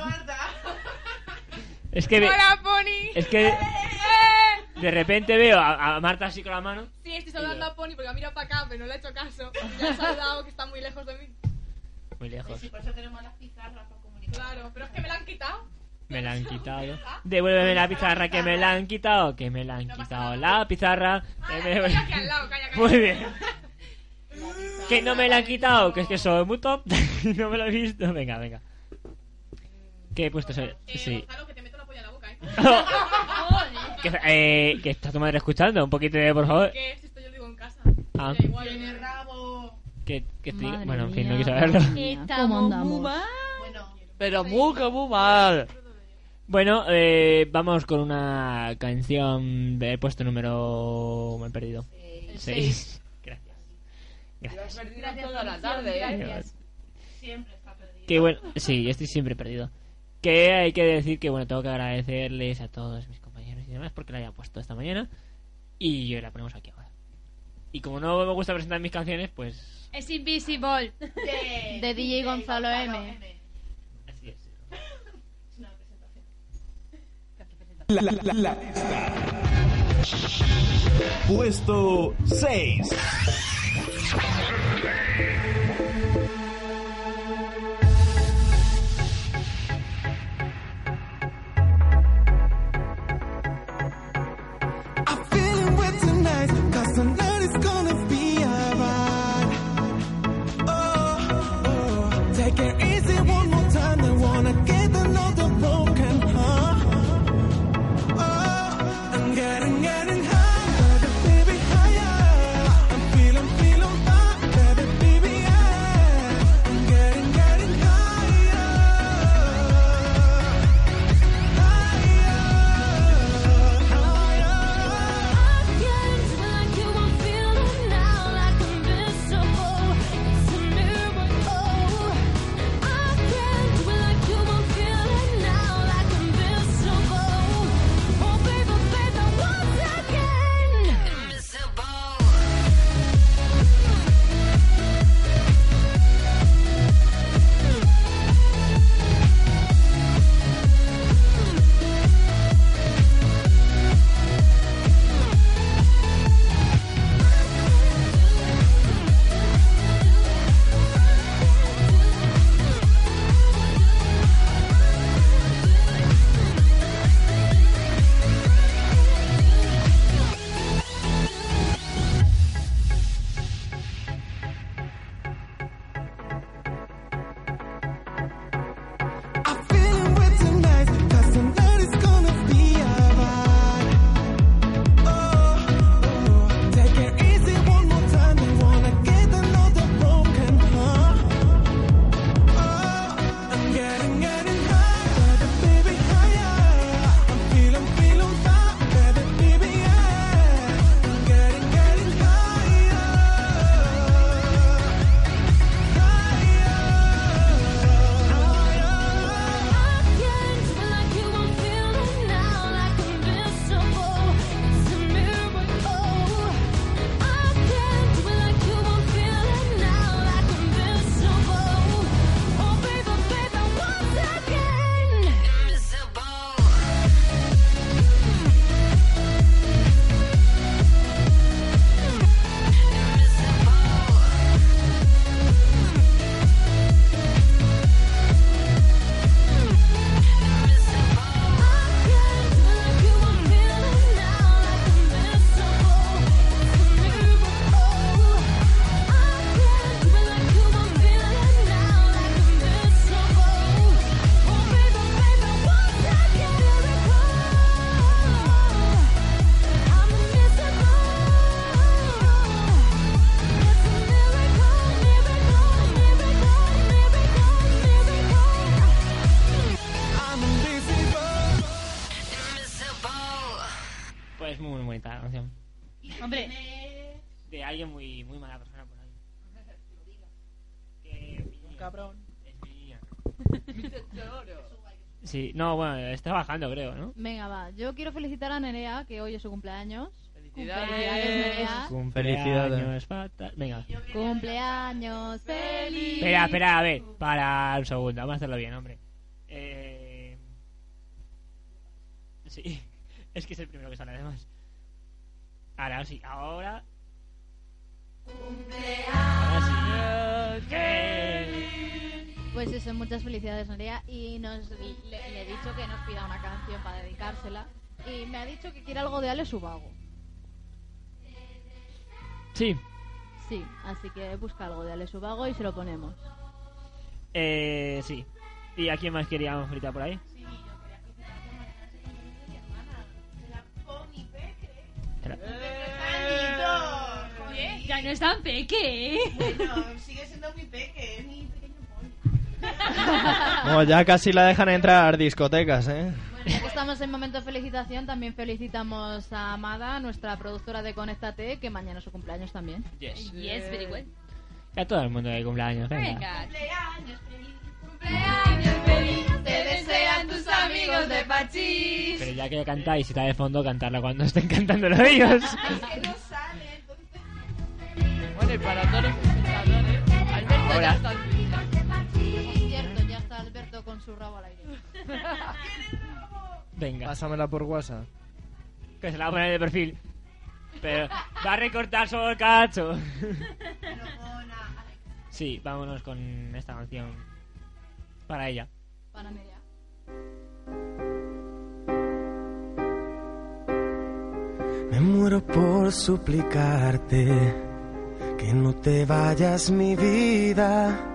Es que... Hola, Pony. Es que de repente veo a, a Marta así con la mano. Sí, estoy saludando a Pony porque ha mirado para acá, pero no le he hecho caso. Ya ha saludado que está muy lejos de mí. Muy lejos. Sí, por eso tenemos las pizarras para comunicar. Claro, pero es que me la han quitado. Me la han quitado. Devuélveme la pizarra que me la han quitado. Que me la han quitado la pizarra. que. Muy bien. Que no me la han quitado. Que es que soy muy top. (laughs) no me lo he visto. Venga, venga. ¿Qué he puesto? Eh, Sí. Que te meto la polla en la boca, ¿eh? (laughs) Que, que está tu madre escuchando. Un poquito de, por favor. Que esto yo lo digo en casa. Ah. Rabo. Que, que estoy- Madre Bueno, en fin, no mía, quiero saberlo. ¿Cómo andamos? Bueno, Pero muy, que muy mal. Bueno, eh, vamos con una canción de puesto número... Me he perdido. Seis. (laughs) Gracias. Gracias. Gracias toda la tarde, ¿eh? Gracias. siempre está perdido. Que bueno, sí, yo estoy siempre perdido. Que hay que decir que bueno, tengo que agradecerles a todos mis compañeros y demás porque la hayan puesto esta mañana y la ponemos aquí ahora. Y como no me gusta presentar mis canciones, pues Es invisible. De, (laughs) De DJ Gonzalo M es. Es una presentación. La, la, la, la lista. Puesto 6. No, bueno, está bajando, creo, ¿no? Venga, va. Yo quiero felicitar a Nerea, que hoy es su cumpleaños. Felicidades. Nerea. Cumpleaños fatal. Venga. Cumpleaños feliz. Espera, espera, a ver. Para un segundo, vamos a hacerlo bien, hombre. Eh... Sí, (laughs) es que es el primero que sale, además. Ahora sí, ahora. Ahora sí. Eh, Pues eso, muchas felicidades, Nerea. Y nos, le, le he dicho que nos pida una canción para dedicársela. Y me ha dicho que quiere algo de Ale Subago. Sí, Sí, así que busca algo de Ale Subago y se lo ponemos. eh, sí. ¿Y a quién más queríamos ahorita por ahí? Espera. Joder. Ya no es tan peque, ¿eh? Bueno, sigue siendo muy peque, (laughs) No, ya casi la dejan entrar discotecas, ¿eh? Bueno, ya que estamos en momento de felicitación, también felicitamos a Amada, nuestra productora de Conéctate, que mañana es su cumpleaños también. Yes. Yes, very well. A todo el mundo de cumpleaños, venga. Venga. Cumpleaños feliz. Cumpleaños feliz, te desean tus amigos de Pachís. Pero ya que cantáis y está de fondo, cantarla cuando estén cantando los ellos. (laughs) Es que no sale, entonces. Bueno, y para todos los espectadores, Alberto Ahora. ya está su rabo al aire. (laughs) Venga, Pásamela por WhatsApp. que se la va a poner de perfil. Pero va a recortar solo el cacho. Sí, vámonos con esta canción. Para ella. Para Nerea. Me muero por suplicarte que no te vayas mi vida.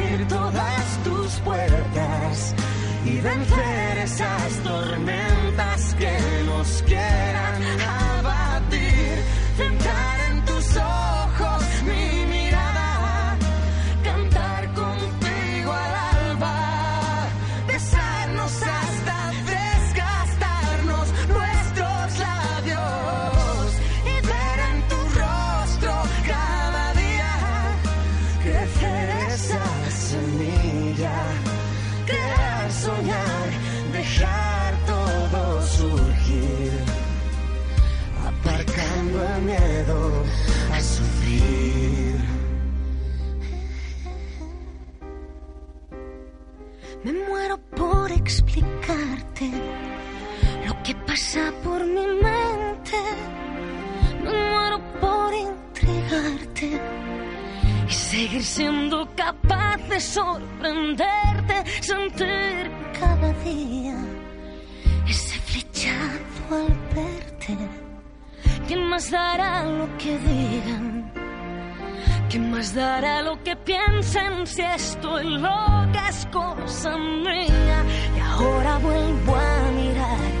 puertas y vencer esas tormentas que nos siendo capaz de sorprenderte, sentir cada día ese flechazo al verte. ¿Quién más dará lo que digan? ¿Quién más dará lo que piensen si estoy loca es cosa mía? Y ahora vuelvo a mirar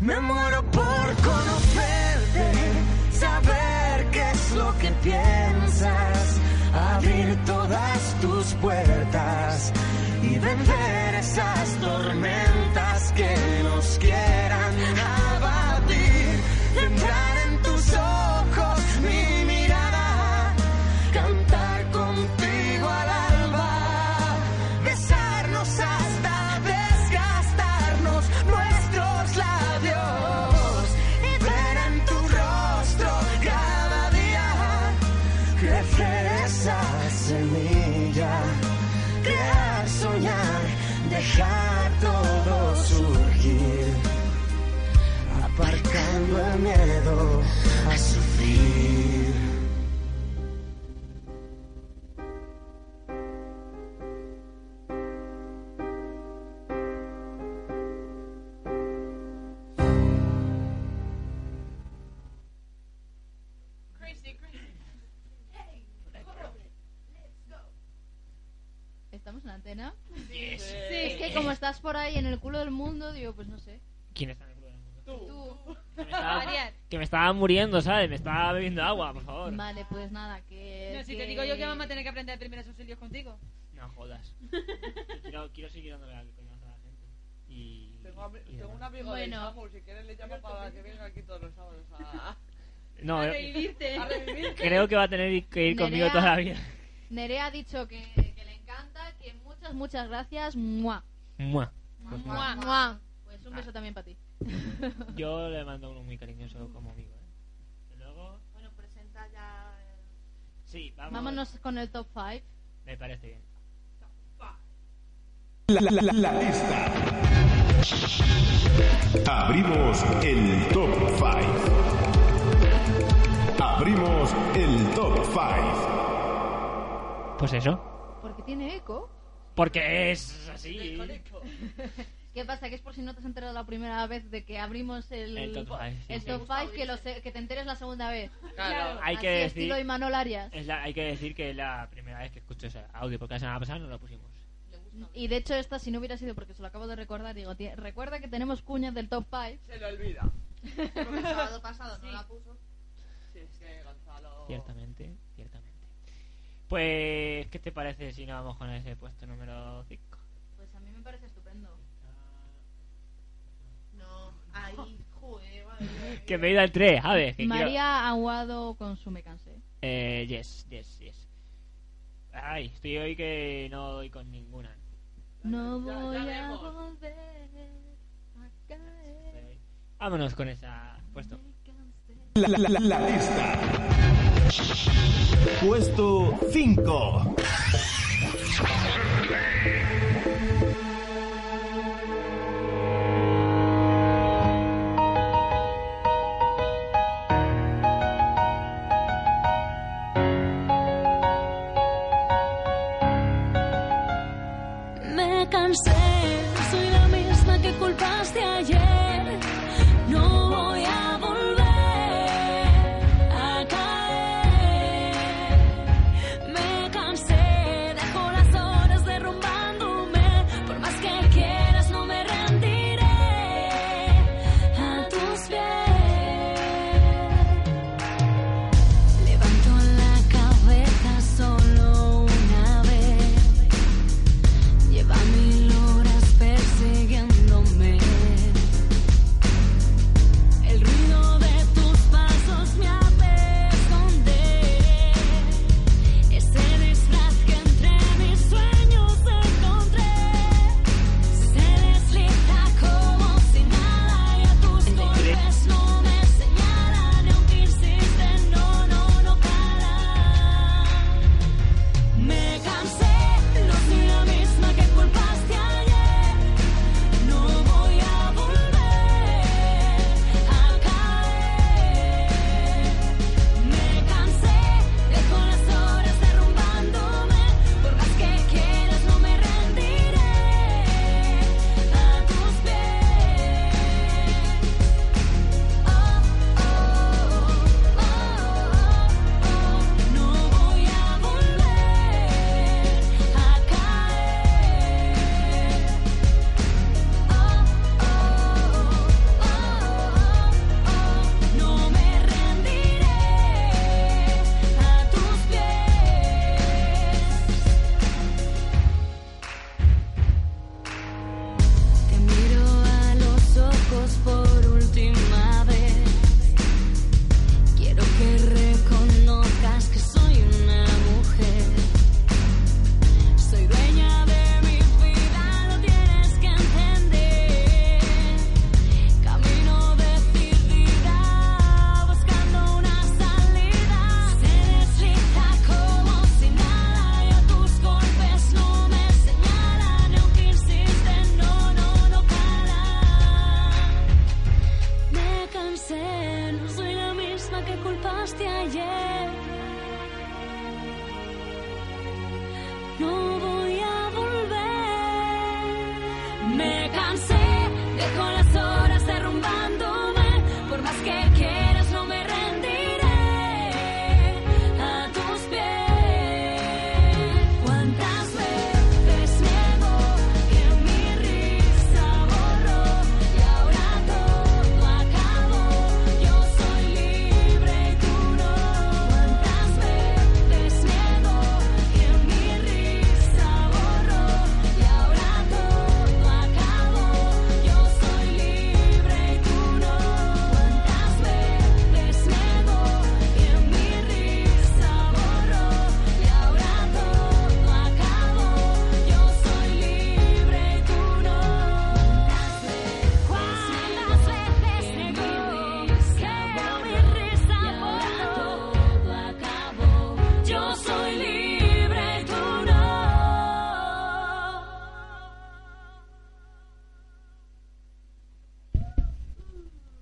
Me muero por por ahí en el culo del mundo, digo, pues no sé. ¿Quién está en el club del mundo? Tú. Que me (laughs) estaba, que me estaba muriendo, ¿sabes? Me estaba bebiendo agua, por favor. Vale, pues nada, que... No, si que- te digo yo que vamos a tener que aprender primeros auxilios contigo. No jodas. (laughs) quiero, quiero seguir dándole al coñazo a la gente. Y. Tengo, ami- y tengo demás. un amigo Bueno. de Samu, si quieres le llamo para que venga aquí todos los sábados a... (laughs) No, a eh, revivirte. a revivir. creo que va a tener que ir conmigo Nerea- toda la vida. Nerea ha dicho que, que le encanta, que muchas, muchas gracias. ¡Mua! Mua. Pues ¡Mua! ¡Mua! Pues un beso también para ti. Yo le mando uno muy cariñoso como amigo, ¿eh? Y luego. Bueno, presenta ya. el- Sí, vamos. Vámonos con el top 5. Me parece bien. La, la- la- la lista. Abrimos el top 5. Abrimos el top 5. Pues eso. Porque tiene eco. Porque es así. (laughs) ¿Qué pasa? Que es por si no te has enterado la primera vez de que abrimos el, El top five, sí, el sí. 5, que, lo que te enteres la segunda vez. Claro. Hay Así que decir. estilo Imanol Arias. Es la, hay que decir que es la primera vez que escucho ese audio, porque la semana pasada no lo pusimos. Y de hecho esta, si no hubiera sido porque se lo acabo de recordar, digo, "Tie- recuerda que tenemos cuñas del top 5. Se le olvida. (laughs) Porque el sábado pasado no la puso. Sí, es que Gonzalo... Ciertamente. Pues, ¿qué te parece si no vamos con ese puesto número 5? Pues a mí me parece estupendo. No, ahí, (laughs) joder, madre mía. Que me he ido al 3, a ver. Que quiero- María Aguado con su Me Cansé. Eh, yes, yes, yes. Ay, estoy hoy que no doy con ninguna. No Ya- ya voy a volver a caer. Vámonos con esa puesto. La, la- la- la lista. Puesto 5.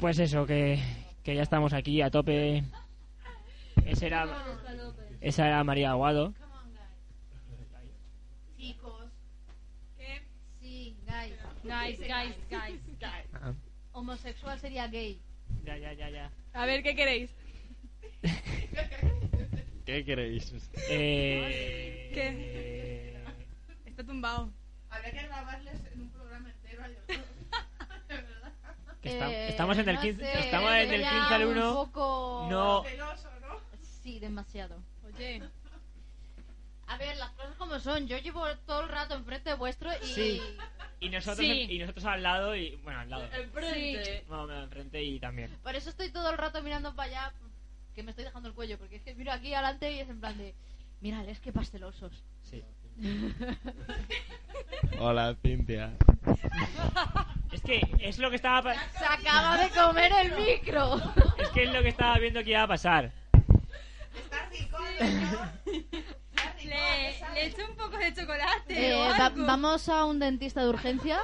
Pues eso, que, que ya estamos aquí a tope. Ese era, esa era María Aguado. Chicos. ¿Qué? Sí, guys. Guys, guys, guys, guys. Ah, Homosexual sería gay. Ya, ya, ya, ya. A ver, ¿qué queréis? (laughs) ¿Qué queréis? Eh, ¿Qué? Está tumbado. Habría que grabarles en un programa entero a ellos dos. De verdad. Que está- Eh, estamos en el no 15, sé, estamos en el ya 15 al un 1. poco No, Celoso, ¿no? Sí, demasiado. Oye, A ver, las cosas como son. Yo llevo todo el rato enfrente vuestro y... Sí. y nosotros Sí. y nosotros al lado y bueno, al lado. Enfrente. No, no, enfrente y también. Por eso estoy todo el rato mirando para allá, que me estoy dejando el cuello, porque es que miro aquí adelante y es en plan de... Mírales, qué pastelosos. Sí. (laughs) Hola, Cintia. Es que es lo que estaba Se acaba de comer el micro. es que es lo que estaba viendo que iba a pasar. Está rico, Le, le echo un poco de chocolate Eh, o va- algo. vamos a un dentista de urgencia.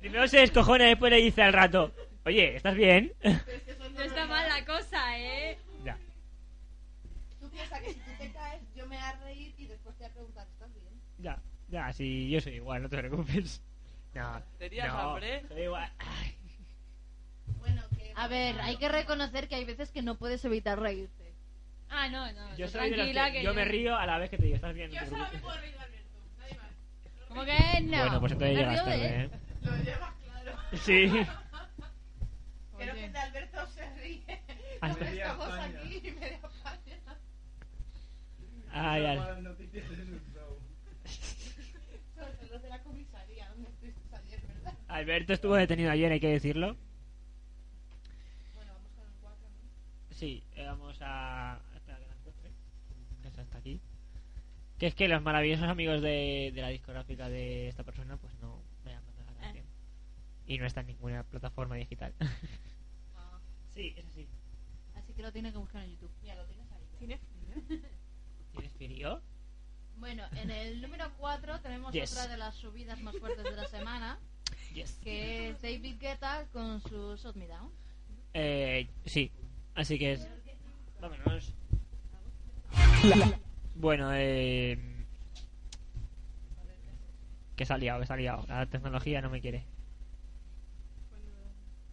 Primero se descojona y después le dice al rato, "Oye, ¿estás bien?" No está mal la cosa, ¿eh? Piensas que si tú te caes, yo me voy a reír y después te voy a preguntar, ¿estás bien? Ya, ya, sí, yo soy igual, no te preocupes. No, ¿Tenías no, hambre? soy igual. Ay, Bueno, que... A ver, hay que reconocer que hay veces que no puedes evitar reírte. Ah, no, no. Yo soy de los tranquila que, yo me río a la vez que te digo, ¿estás bien? Yo solo me puedo reír de Alberto, nadie más. ¿Cómo que no? Bueno, pues entonces Me llegas tarde. ¿eh? Lo llevas claro. Sí. (laughs) Creo que de Alberto se ríe. Hasta- Porque estamos aquí y media España. Ay, ay. Son los de la comisaría donde estuviste ayer, ¿verdad? Alberto estuvo detenido ayer, hay que decirlo. Bueno, vamos con el 4, ¿no? Sí, eh, vamos a... Hasta que la encuentre. Que es hasta aquí. Que es que los maravillosos amigos de, de la discográfica de esta persona, pues no me han mandado la canción. Y no está en ninguna plataforma digital. sí, es así. Así que lo tienes que buscar en YouTube. Ya lo tienes ahí. ¿Tiene ¿Tienes frío? Bueno, en el número 4 tenemos Yes. otra de las subidas más fuertes de la semana, Yes. que es David Guetta con su Shut Me Down. Eh, sí. Así que es... Vámonos. Bueno, eh... Que se ha liado, que se ha liado. La tecnología no me quiere.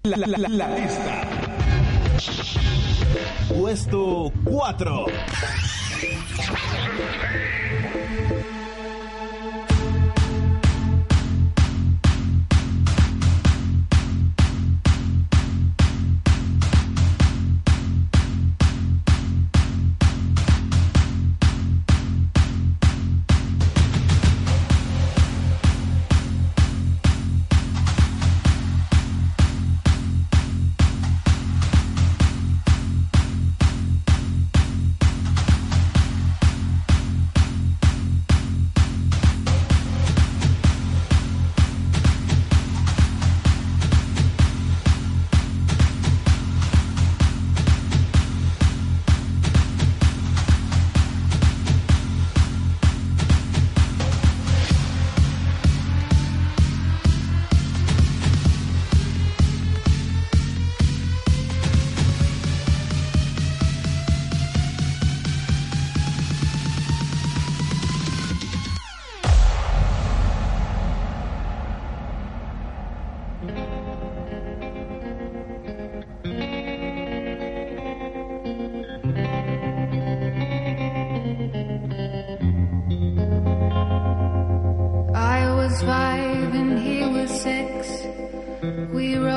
La, la, la, la lista. Puesto 4. Thank you.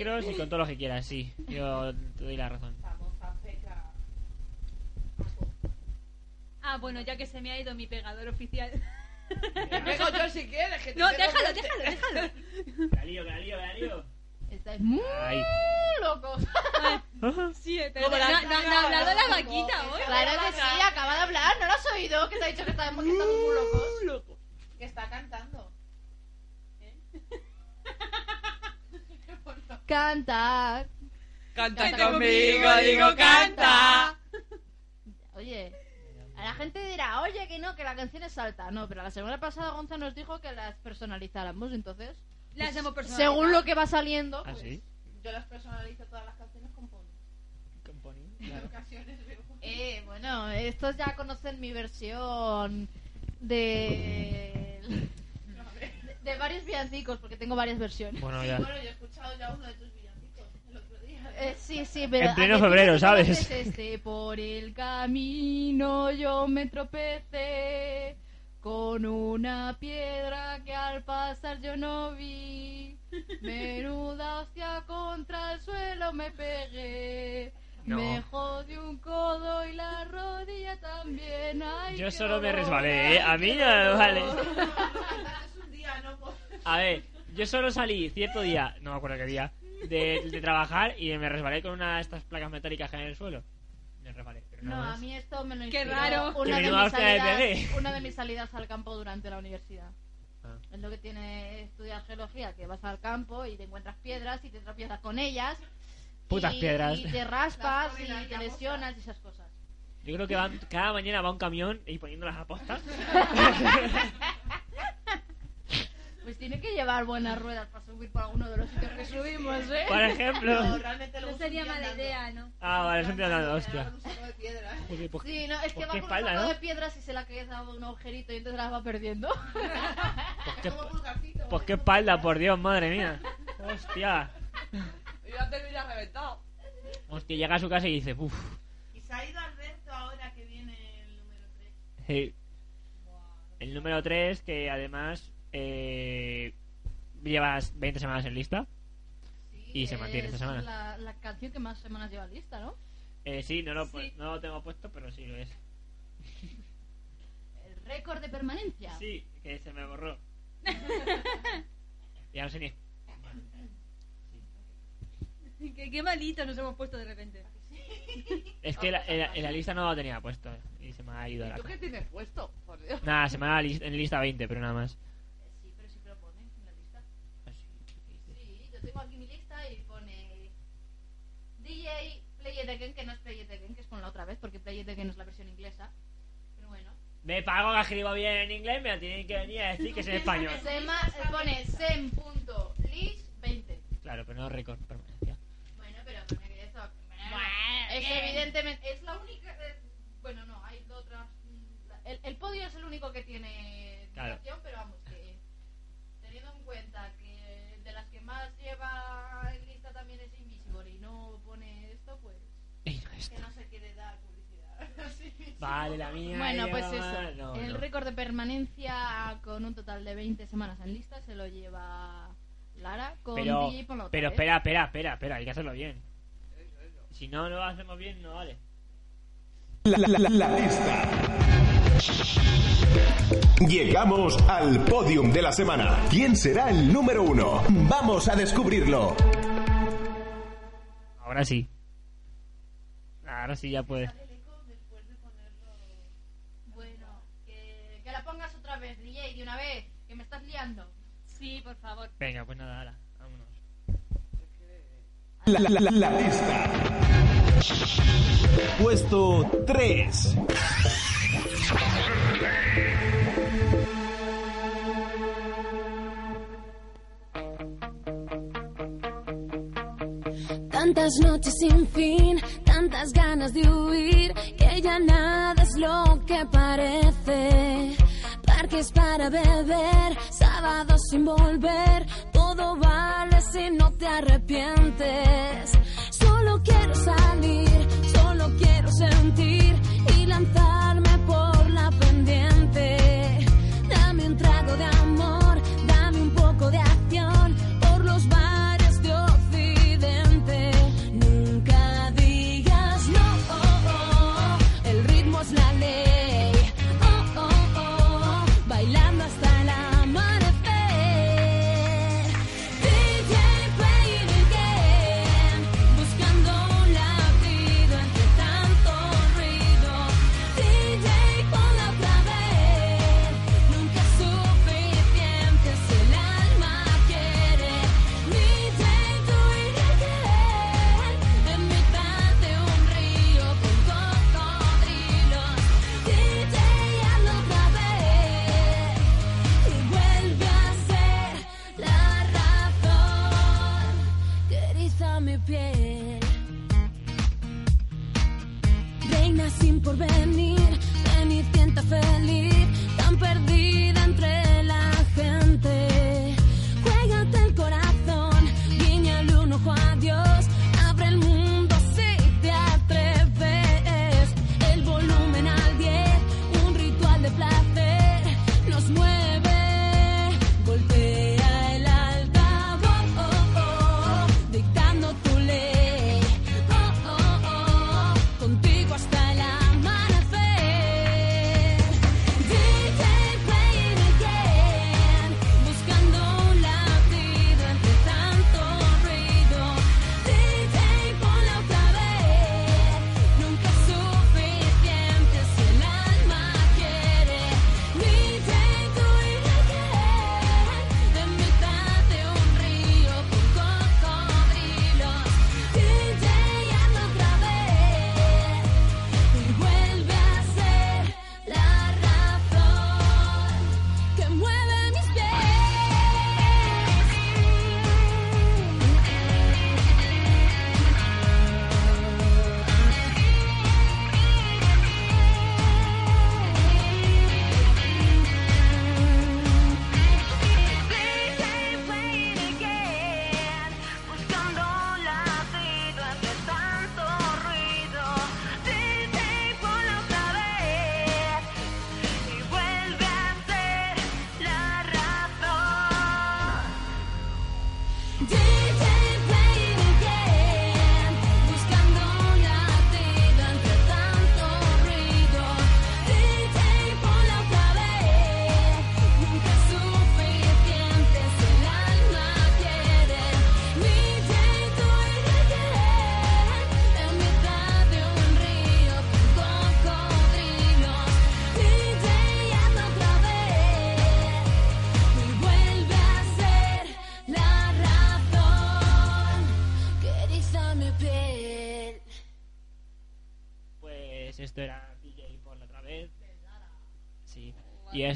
micros y con todo lo que quieras, sí. Yo te doy la razón. Ah, bueno, ya que se me ha ido mi pegador oficial. Te pego yo si quieres. Que te No, pego déjalo, yo. déjalo, déjalo. (laughs) La lío, la lío, la lío. Estáis muy Ay. locos. (laughs) Sí, te Como no, ha hablado la vaquita hoy. Claro que sí, acaba de hablar. ¿No lo has oído? Que te ha dicho que estamos, que estamos muy locos. Que está cantando. (laughs) Cantar. Canta Canta conmigo, digo canta. (laughs) Oye, a la gente dirá, oye, que no, que la canción es alta. No, pero la semana pasada Gonza nos dijo que las personalizáramos, entonces. Las hemos personalizado. Según lo que va saliendo. ¿Ah, pues, sí? Yo las personalizo todas las canciones con Pony. En (laughs) ocasiones veo. Eh, bueno, estos ya conocen mi versión de. (laughs) de varios villancicos, porque tengo varias versiones. Bueno, ya. Bueno, yo he escuchado ya uno de tus villancicos el otro día. Eh, sí, sí, pero. En pleno ¿a qué febrero, ¿sabes? es Este, por el camino yo me tropecé con una piedra que al pasar yo no vi. Menuda hostia contra el suelo me pegué. No. Me jodí un codo y la rodilla también. Ay, Yo solo me resbalé, ¿eh? A mí no me vale. (laughs) A ver, yo solo salí cierto día, no me acuerdo qué día, de, de trabajar y me resbalé con una de estas placas metálicas que hay en el suelo. Me resbalé, pero No, nada a más. mí esto me lo Qué inspiró raro. Que Una de, menuda mis hostia me salidas, una de mis salidas al campo durante la universidad. Ah. Es lo que tiene estudiar geología, que vas al campo y te encuentras piedras y te tropiezas con ellas. Putas y, piedras. Y te raspas Las y te lesionas y esas cosas. Yo creo que van, cada mañana va un camión y poniéndolas a posta. (laughs) (laughs) Pues tiene que llevar buenas ruedas para subir por alguno de los sitios que subimos, ¿eh? Por ejemplo. No, realmente lo No sería mala andando. idea, ¿no? Ah, vale, estoy andando, hostia. agarro un saco de piedras. Joder, pues- Sí, no, es que pues va qué con espalda, un saco ¿no? de piedras y se la que dado un agujerito y entonces las va perdiendo. (laughs) pues qué- Como pulgarcito. Pues qué espalda, por Dios, madre mía. Hostia. Yo antes me hubiera reventado. Hostia, llega a su casa y dice, uff. Y se ha ido Alberto ahora que viene el número 3. Sí. El número 3, que además eh, llevas 20 semanas en lista. Y se mantiene esta es semana. La, la canción que más semanas lleva lista, ¿no? Eh, sí, no lo, pu- no lo tengo puesto, pero sí lo es. El récord de permanencia. Sí, que se me borró. (laughs) ya no sé ni. (laughs) qué, qué malito nos hemos puesto de repente. (laughs) Es que la- en, la, en la lista no lo tenía puesto y se me ha ido la ¿Tú qué tienes puesto? Por Dios. Nada, se me ha en lista 20, pero nada más. Sí, pero sí que lo pone en la lista. Ah, Sí, yo tengo aquí mi lista y pone DJ Play It Again, que no es Play It Again, que es con la otra vez, porque Play It Again es la versión inglesa. Pero bueno. Me pago que escribo bien en inglés, me lo tienen que venir a decir que es en español. Sema, eh, pone sem.lis20. Claro, pero no récord permanencia. Bueno, pero pone que eso... Es evidentemente... Es la única... eh, bueno, no, hay otras... El, el podio es el único que tiene Claro. pero vamos, que teniendo en cuenta que lleva en lista también es Invisible y no pone esto, pues... Que no se quiere dar publicidad. (laughs) Sí, sí. Vale, la mía. Bueno, pues eso. No, el no. récord de permanencia con un total de 20 semanas en lista se lo lleva Lara con Pero, DJ pero espera, espera, espera, espera, hay que hacerlo bien. Si no lo hacemos bien, no vale. La, la- la- la lista. Llegamos al podium de la semana. ¿Quién será el número uno? Vamos a descubrirlo. Ahora sí. Ahora sí ya puedes. Bueno, que, que la pongas otra vez, DJ, de una vez, que me estás liando. Sí, por favor. Venga, pues nada, vámonos. La, la- lista. Puesto 3. Tantas noches sin fin, tantas ganas de huir, que ya nada es lo que parece. Parques para beber, sábados sin volver, todo vale si no te arrepientes. Solo quiero salir, solo quiero sentir y lanzarme por la pendiente. Dame un trago de amor,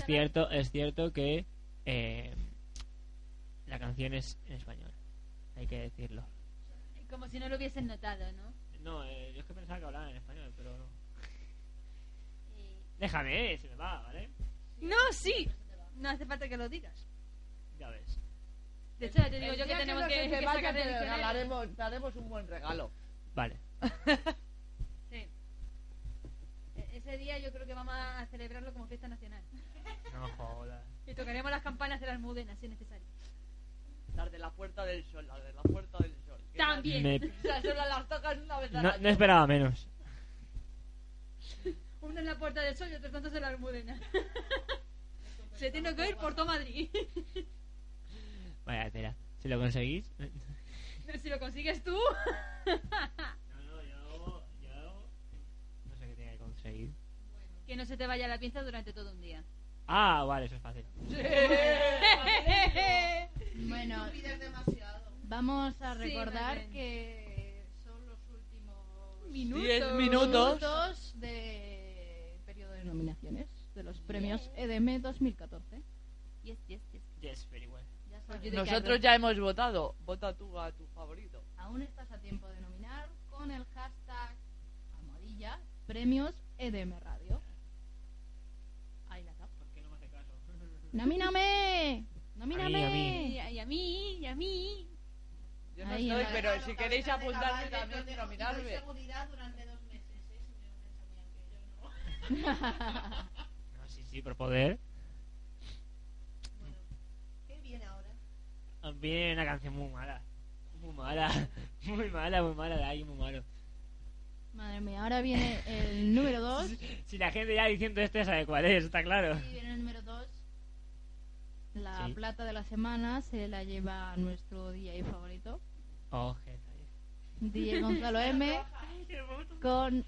es cierto, es cierto que eh, la canción es en español. Hay que decirlo. Como si no lo hubiesen notado, ¿no? No, eh, yo es que pensaba que hablaban en español, pero no. Déjame, se me va, ¿vale? No, sí. No hace falta que lo digas. Ya ves. De hecho, ya te digo El yo que tenemos que, que sacar el diccionario. regalaremos, te haremos un buen regalo. Vale. (laughs) (laughs) Sí. E- Ese día yo creo que vamos a celebrarlo como fiesta nacional. No jodas. Y tocaremos las campanas de la almudena si es necesario. Las de la Puerta del Sol, las de la Puerta del Sol. También. Me- Esas (laughs) solo las tocas una vez al No, año. no esperaba menos. Uno en la Puerta del Sol y otros tantos en la almudena. (laughs) Se tiene que ir por todo Madrid. Vaya tela. Si lo conseguís. (laughs) si lo consigues tú. No, no, yo, yo no sé qué tiene que conseguir. que no se te vaya la pinza durante todo un día. Ah, vale, eso es fácil. (laughs) Bueno, vamos a recordar que son los últimos Minutos. Diez minutos. minutos de periodo de nominaciones de los premios EDM 2014. Yes, yes, yes. Yes, very well. Ya. Nosotros ya hemos votado. Vota tú a tu favorito. Aún estás a tiempo de nominar con el hashtag almohadilla premios EDM Radio. Ahí la está. ¿Por qué no me hace caso? ¡Nomíname! ¡Nomíname! A mí, Y a, y a mí, y a mí. Yo no Ahí, estoy, ahí. pero Claro, si queréis de apuntarme caballo, también tengo- nominarme. seguridad durante dos meses, ¿eh? Si me que yo no. (laughs) No, sí, sí, por poder. Bueno, ¿qué viene ahora? Viene una canción muy mala. Muy mala. (laughs) Muy mala, muy mala de alguien muy malo. Madre mía, ahora viene el número 2. (laughs) Si la gente ya diciendo esto ya sabe cuál es, está claro. Y viene el número 2. La Sí. plata de la semana se la lleva nuestro DJ favorito, Oh. DJ Gonzalo M, (laughs) con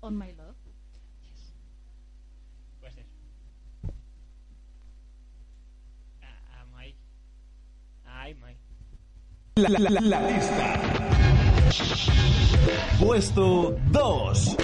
On My Love. Pues eso. Ah, ah, Mike. Ay, Mike. La, la- la- la lista. Puesto 2.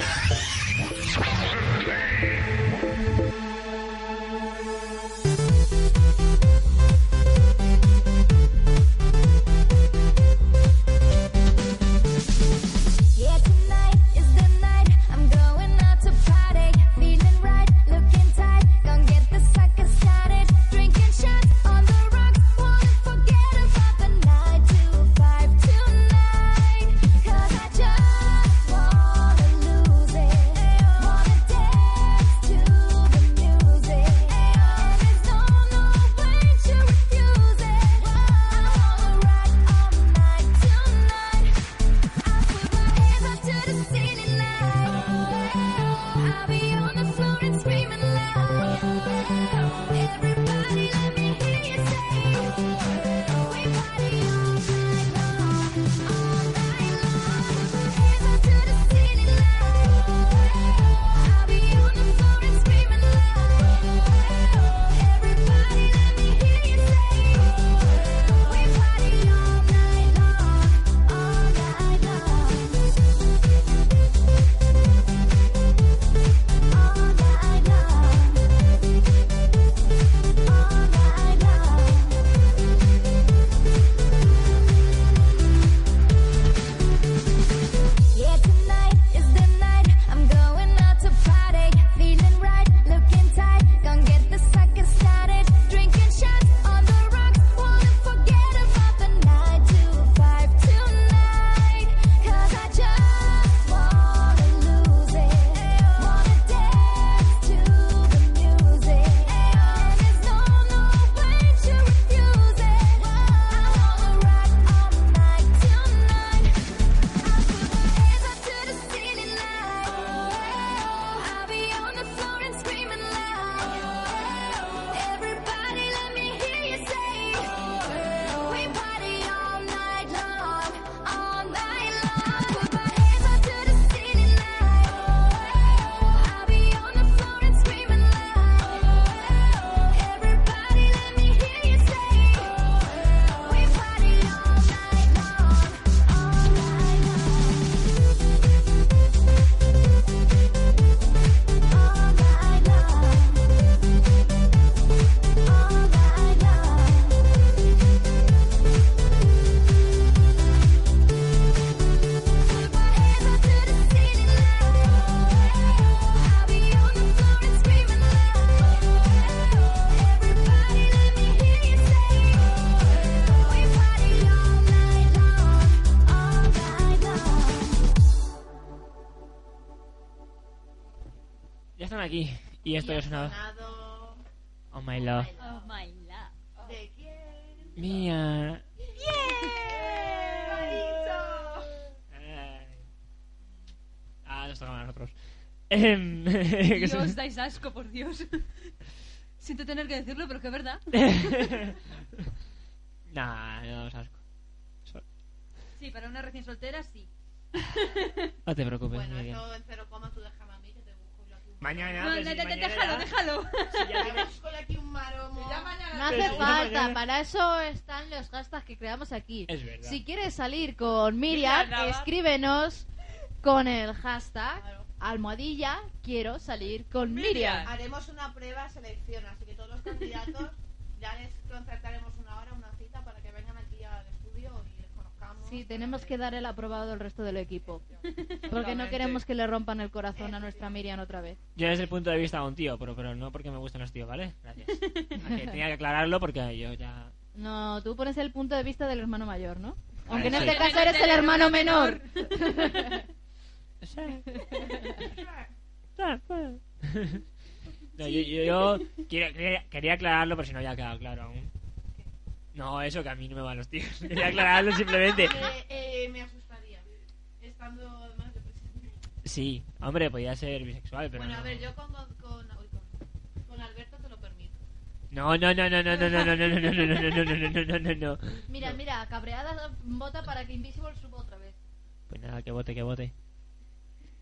Y esto sonado- Oh my love. Oh my love. ¿De quién? Mía. ¡Bien! Ay. Ah, nos toca a nosotros. Em, (laughs) Dios, dais asco, por Dios. (laughs) Siento tener que decirlo, pero que es verdad. (laughs) nah, no damos asco. Sí, para una recién soltera, sí. No te preocupes, Bueno, eso en cero coma tú déjame a mí que te busco yo aquí un Mañana, No, si déjalo, déjalo. si ya tienes- Busco yo aquí un maromo. Ya mañana No hace falta, mañana- para eso están los hashtags que creamos aquí. Es verdad. Si quieres salir con Miriam, escríbenos con el hashtag Claro. almohadilla quiero salir con Miriam. Haremos una prueba selección, así que todos los candidatos ya les concertaremos una hora, una cita para que vengan aquí al estudio y les conozcamos. Sí, tenemos que dar el aprobado al resto del equipo. Porque no queremos que le rompan el corazón a nuestra Miriam otra vez. Yo desde el punto de vista de un tío, pero, pero no porque me gustan los tíos, ¿vale? Gracias. (laughs) Tenía que aclararlo porque yo ya... No, tú pones el punto de vista del hermano mayor, ¿no? Aunque en sí. este caso eres el hermano menor. (laughs) No, yo, yo, yo quería, quería aclararlo, pero si no ya ha quedado claro aún. No, eso que a mí no me van los tíos. Quería aclararlo simplemente. Eh, eh, me asustaría, estando además de presente. Sí, hombre, podía ser bisexual, pero Bueno, no. a ver, yo con, con, con, uy, con, Alberto te lo permito. No, no, no, no, no, no, no, no, no, no, no, no, no, no, no, no, no, no, no. Mira, mira, cabreada vota para que Invisible suba otra vez. Pues nada, que vote, que vote.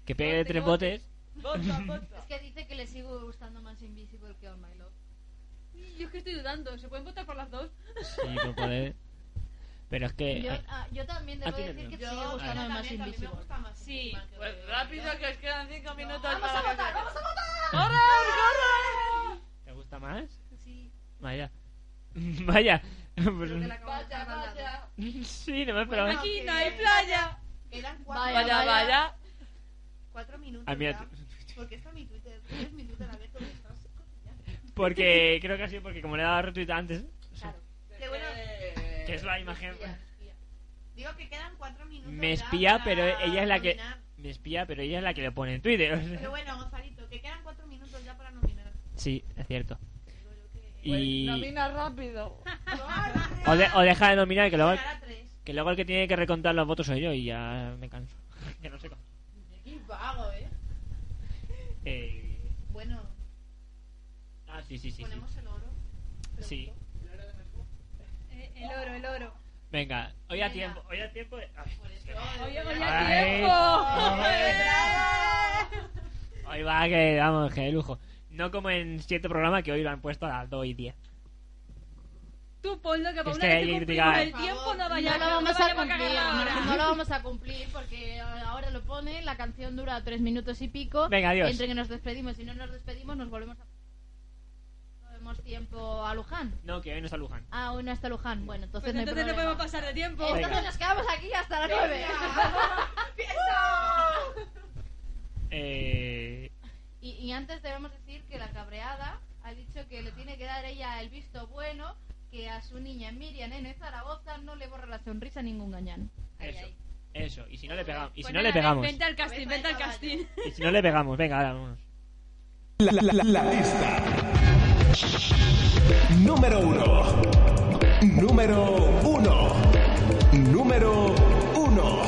Que pegue tres botes. Vota, vota. Es que dice que le sigue gustando más Invisible que All My Love. Yo es que estoy dudando. ¿Se pueden votar por las dos? Sí, por poder. Pero es que... Yo, ay, ah, yo también a debo ti decir no. que Yo, sigue yo gustándome más a mí me Invisible. gusta más Sí. Invisible que- Pues rápido, que os quedan cinco minutos Vamos para a votar, vamos a votar. ¡Corre, corre! ¿Te gusta más? Sí. Vaya. (laughs) Vaya. (laughs) Vaya, vaya. Sí, no me esperaba. Bueno, Aquí no hay quedan- playa. Quedan cuatro, Vaya, Vaya, cuatro minutos Ah, mira, ya. tú- Porque está mi Twitter. ¿Tienes mi Twitter abierto? Porque creo que ha sido porque como le he dado retweet antes, Claro. Qué bueno. Que es la imagen... Espía, espía. Digo que quedan cuatro minutos Me espía, pero ella es la que... nominar. Me espía, pero ella es la que le pone en Twitter. Pero bueno, Gonzalito, que quedan cuatro minutos ya para nominar. Sí, es cierto. Que... pues, Y... Nomina rápido. (laughs) O, de- o deja de nominar, que luego, Llegar a tres. que luego el que tiene que recontar los votos soy yo y ya me canso. (laughs) que no sé cómo. Qué vago, ¿eh? Eh... Sí, sí, sí. sí. ponemos el oro. Sí. Eh, el oro, el oro. Venga, hoy a tiempo, hoy a tiempo. de- Ay, Ay, oye, Ay. tiempo. (laughs) Hoy va que, vamos, que de lujo. No como en siete programas que hoy lo han puesto a las 2 y 10. Tú ponlo que para Es una que cumplimos criticar. el tiempo no No vayamos lo vamos a vayamos cumplir, no, no lo vamos a cumplir porque ahora lo pone, la canción dura tres minutos y pico. Venga, adiós. Entre que nos despedimos y no nos despedimos, nos volvemos a... No Tenemos tiempo a Luján. No, que hoy no está Luján. Ah, hoy no está Luján. Bueno, entonces Pues no hay entonces no problema. podemos pasar de tiempo. Entonces Venga. nos quedamos aquí hasta las nueve. (laughs) Eh... Y, y antes debemos decir que la cabreada ha dicho que le tiene que dar ella el visto bueno que a su niña Miriam en Zaragoza no le borra la sonrisa a ningún gañán. Eso. Eso. Y si no le pegamos. Y si no le pegamos. Vente al casting, vente al casting. Y si no le pegamos. Venga, ahora vámonos. La, la- la- la lista. Número uno. Número uno. Número uno.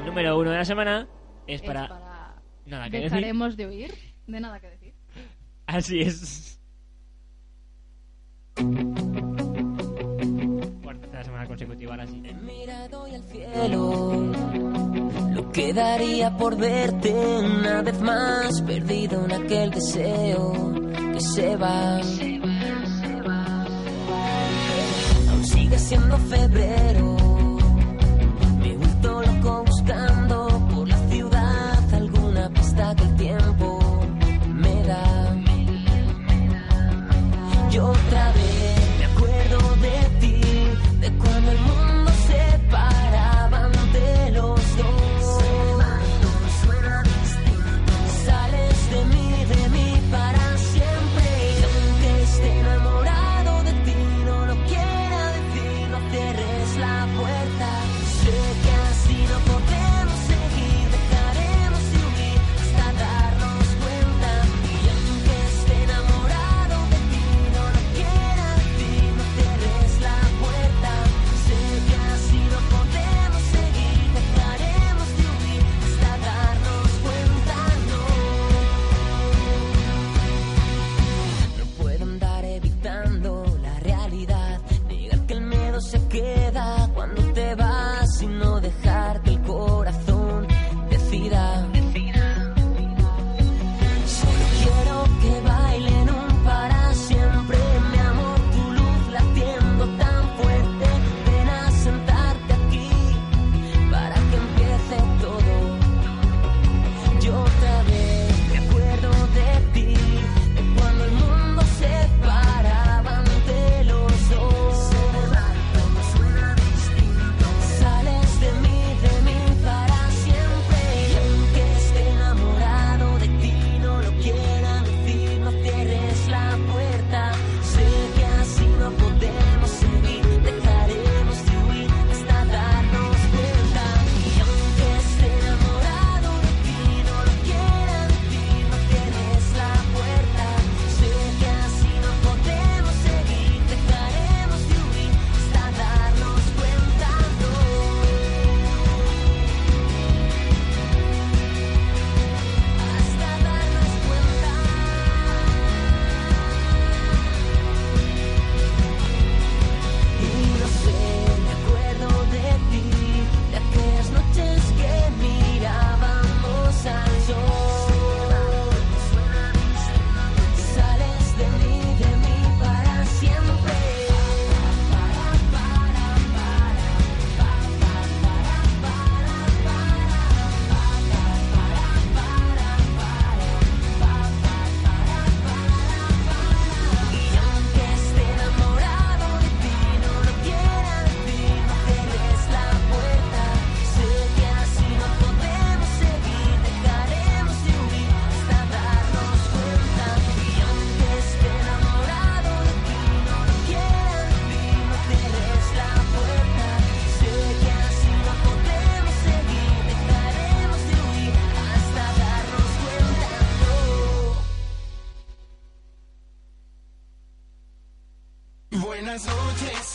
El número uno de la semana es Es para... para... Nada que decir. Dejaremos de oír. De nada que decir. Así es. Tercera semana consecutiva, ahora sí. mirado y al cielo. Lo que daría por verte una vez más, perdido en aquel deseo que se va. Aún sigue siendo febrero. Me vuelto loco buscando por la ciudad alguna pista que el tiempo me da. Yo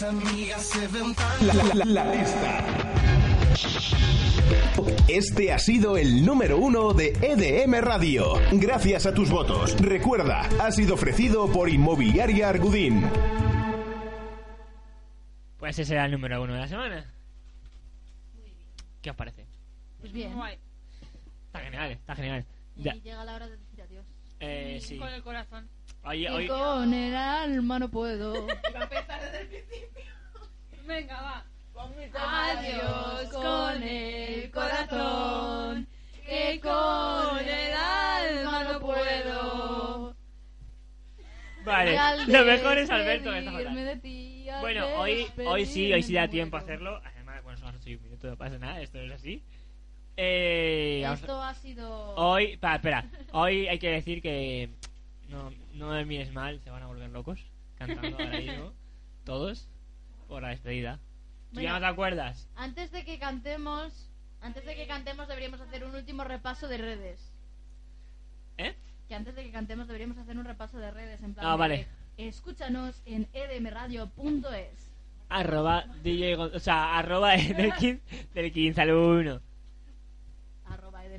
amigas se ven tan... La, la- la- la lista. Este ha sido el número uno de EDM Radio. Gracias a tus votos. Recuerda, ha sido ofrecido por Inmobiliaria Argudín. Pues ese era el número uno de la semana. ¿Qué os parece? Pues bien. Está genial, está genial. Y Ya, llega la hora de decir adiós. Eh, sí. Con el corazón. Oye, Y hoy, con el alma no puedo. (laughs) Va a empezar desde el principio. (laughs) Venga, va. Adiós con el corazón, que con el alma no puedo. Vale, lo mejor es Alberto de Bueno, hoy, hoy sí, hoy sí da tiempo a hacerlo. Además, bueno, son las 8 y un minuto, no pasa nada, esto es así. Eh, Esto ha sido. Hoy, pa, espera, hoy hay que decir que no, no me mires mal, se van a volver locos cantando ahora (laughs) mismo, todos, por la despedida. ¿Tú ya no te acuerdas? Antes de que cantemos, antes de que cantemos deberíamos hacer un último repaso de redes. ¿Eh? Que antes de que cantemos deberíamos hacer un repaso de redes en plan. Ah, de vale. que Escúchanos en edmradio.es. Arroba DJ, Gon- o sea, arroba (laughs) del 15, del 15 al 1.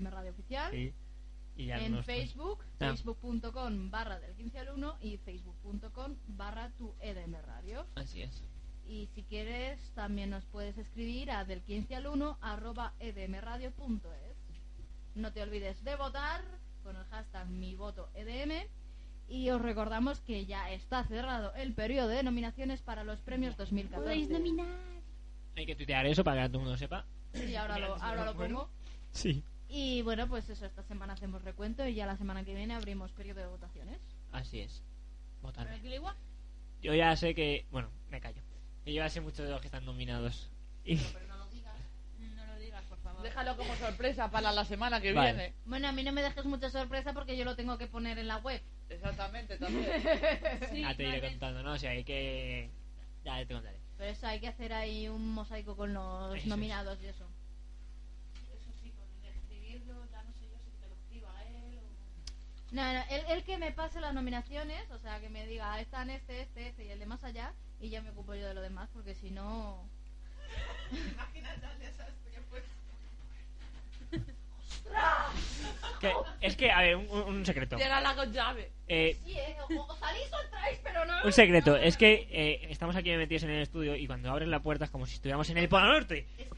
Edmradio oficial. Sí. Y ya en nos- Facebook, Ah. facebook.com barra del 15 al 1 y facebook.com barra tu EDM Radio. Así es. Y si quieres, también nos puedes escribir a del 15 al 1 arroba edmradio.es. No te olvides de votar con el hashtag mi voto EDM. Y os recordamos que ya está cerrado el periodo de nominaciones para los premios 2014. Podéis nominar. Hay que tuitear eso para que todo el mundo sepa. Sí, ahora lo, ahora lo pongo. Sí. Y bueno, pues eso, esta semana hacemos recuento y ya la semana que viene abrimos periodo de votaciones. Así es. Igual. Yo ya sé que. Bueno, me callo. Yo ya sé muchos de los que están nominados. Y- No lo digas, por favor. Déjalo como sorpresa para la semana que Vale. viene. Bueno, a mí no me dejes mucha sorpresa porque yo lo tengo que poner en la web. Exactamente, también. (laughs) ya te iré contando, ¿no? O sea, hay que. Ya te contaré. Pero eso hay que hacer ahí un mosaico con los Eso es. nominados y eso. Eso sí, con el de escribirlo, ya no sé yo si te lo escriba a él o... No, no, él, él que me pase las nominaciones, o sea, que me diga, están este, este, este y el de más allá, y ya me ocupo yo de lo demás, porque si no... Imagínate el desastre que fue. Que- es que, a ver, un, un secreto. Llégala con llave. Eh, Sí, eh, o, o salís o entráis, pero no... un secreto. Es que eh, estamos aquí metidos en el estudio y cuando abres la puerta es como si estuviéramos en el Polo Norte. Eh,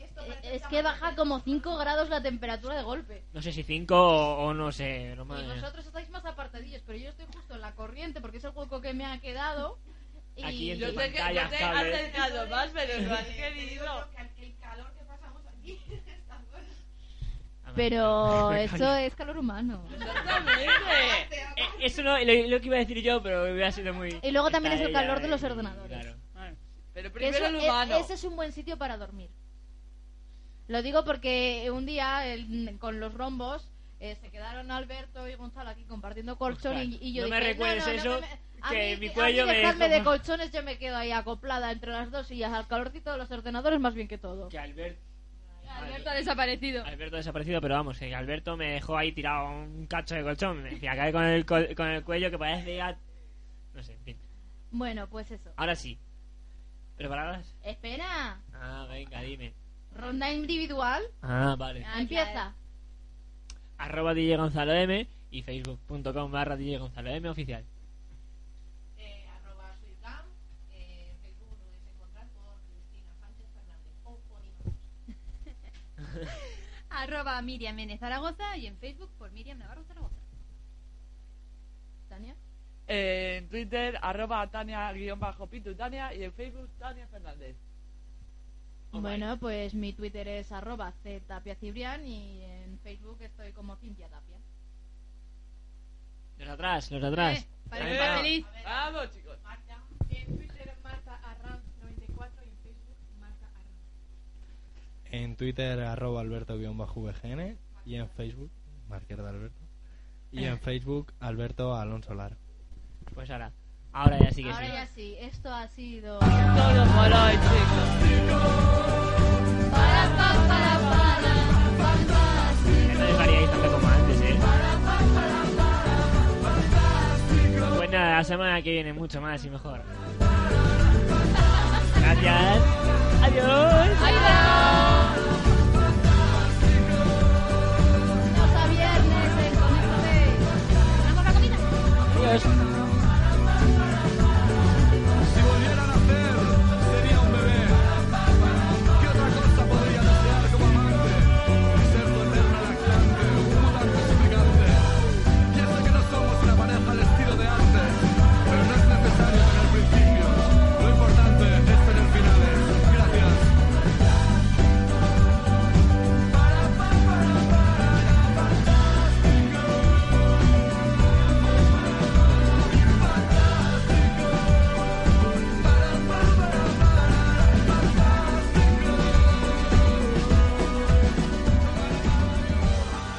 Es que baja como 5 grados la temperatura de golpe. No sé si 5 o, o no sé. no Y vosotros estáis más apartadillos, pero yo estoy justo en la corriente porque es el hueco que me ha quedado. Y... Aquí en Yo te, que- yo te he acercado más, pero no has querido. Que el calor que pasamos aquí (laughs) está bueno. Pero (laughs) eso es calor humano. Exactamente. (laughs) Eh, eso no, lo, lo que iba a decir yo, pero hubiera sido muy. Y luego también es el calor de los ordenadores. Claro. Pero primero eso- el humano. ese es un buen sitio para dormir. Lo digo porque un día el- con los rombos eh, se quedaron Alberto y Gonzalo aquí compartiendo colchón y, y yo no me dije, recuerdes no, no, no eso, me- me- a que mí- mi a cuello mí me dejadme dejó de colchones yo me quedo ahí acoplada entre las dos sillas al calorcito de los ordenadores más bien que todo. Que Albert, Alberto ha desaparecido. Alberto ha desaparecido, pero vamos, que Alberto me dejó ahí tirado un cacho de colchón. Me decía, cae con el, col- con el cuello que parece ya. No sé, en fin. Bueno, pues eso. Ahora sí. ¿Preparadas? Espera, Ah, venga, dime. Ronda individual. Ah, vale. Empieza. Arroba DJ Gonzalo M y facebook.com barra DJ Gonzalo M oficial. Eh, arroba Suicam, eh, en Facebook lo podéis encontrar por Cristina Sánchez Fernández o Polígonos. (laughs) Arroba Miriam N. Zaragoza y en Facebook por Miriam Navarro Zaragoza. Tania. Eh, en Twitter, arroba Tania-Pitu Tania y en Facebook, Tania Fernández. Bueno, pues mi Twitter es arroba Cibrián y en Facebook estoy como Cintia Tapia. Los atrás, los atrás. Eh, parece Venga. que feliz. Vamos, chicos. Marta, en Twitter Marta Arranz 94 y en Facebook Marta Arranz. En Twitter, arroba alberto-vgn y en Facebook, Marquer de Alberto. Y en Facebook, Alberto Alonso Lara. Pues ahora. Ahora ya sí que Ahora sí. ya sí, esto ha sido. Todo por hoy, chicos. Para, para, para, para, No desvariáis tanto como antes, ¿eh? Para, Pues nada, la semana que viene mucho más y mejor. Gracias. Adiós. Adiós. Hasta viernes en Conejo Vamos a. Adiós.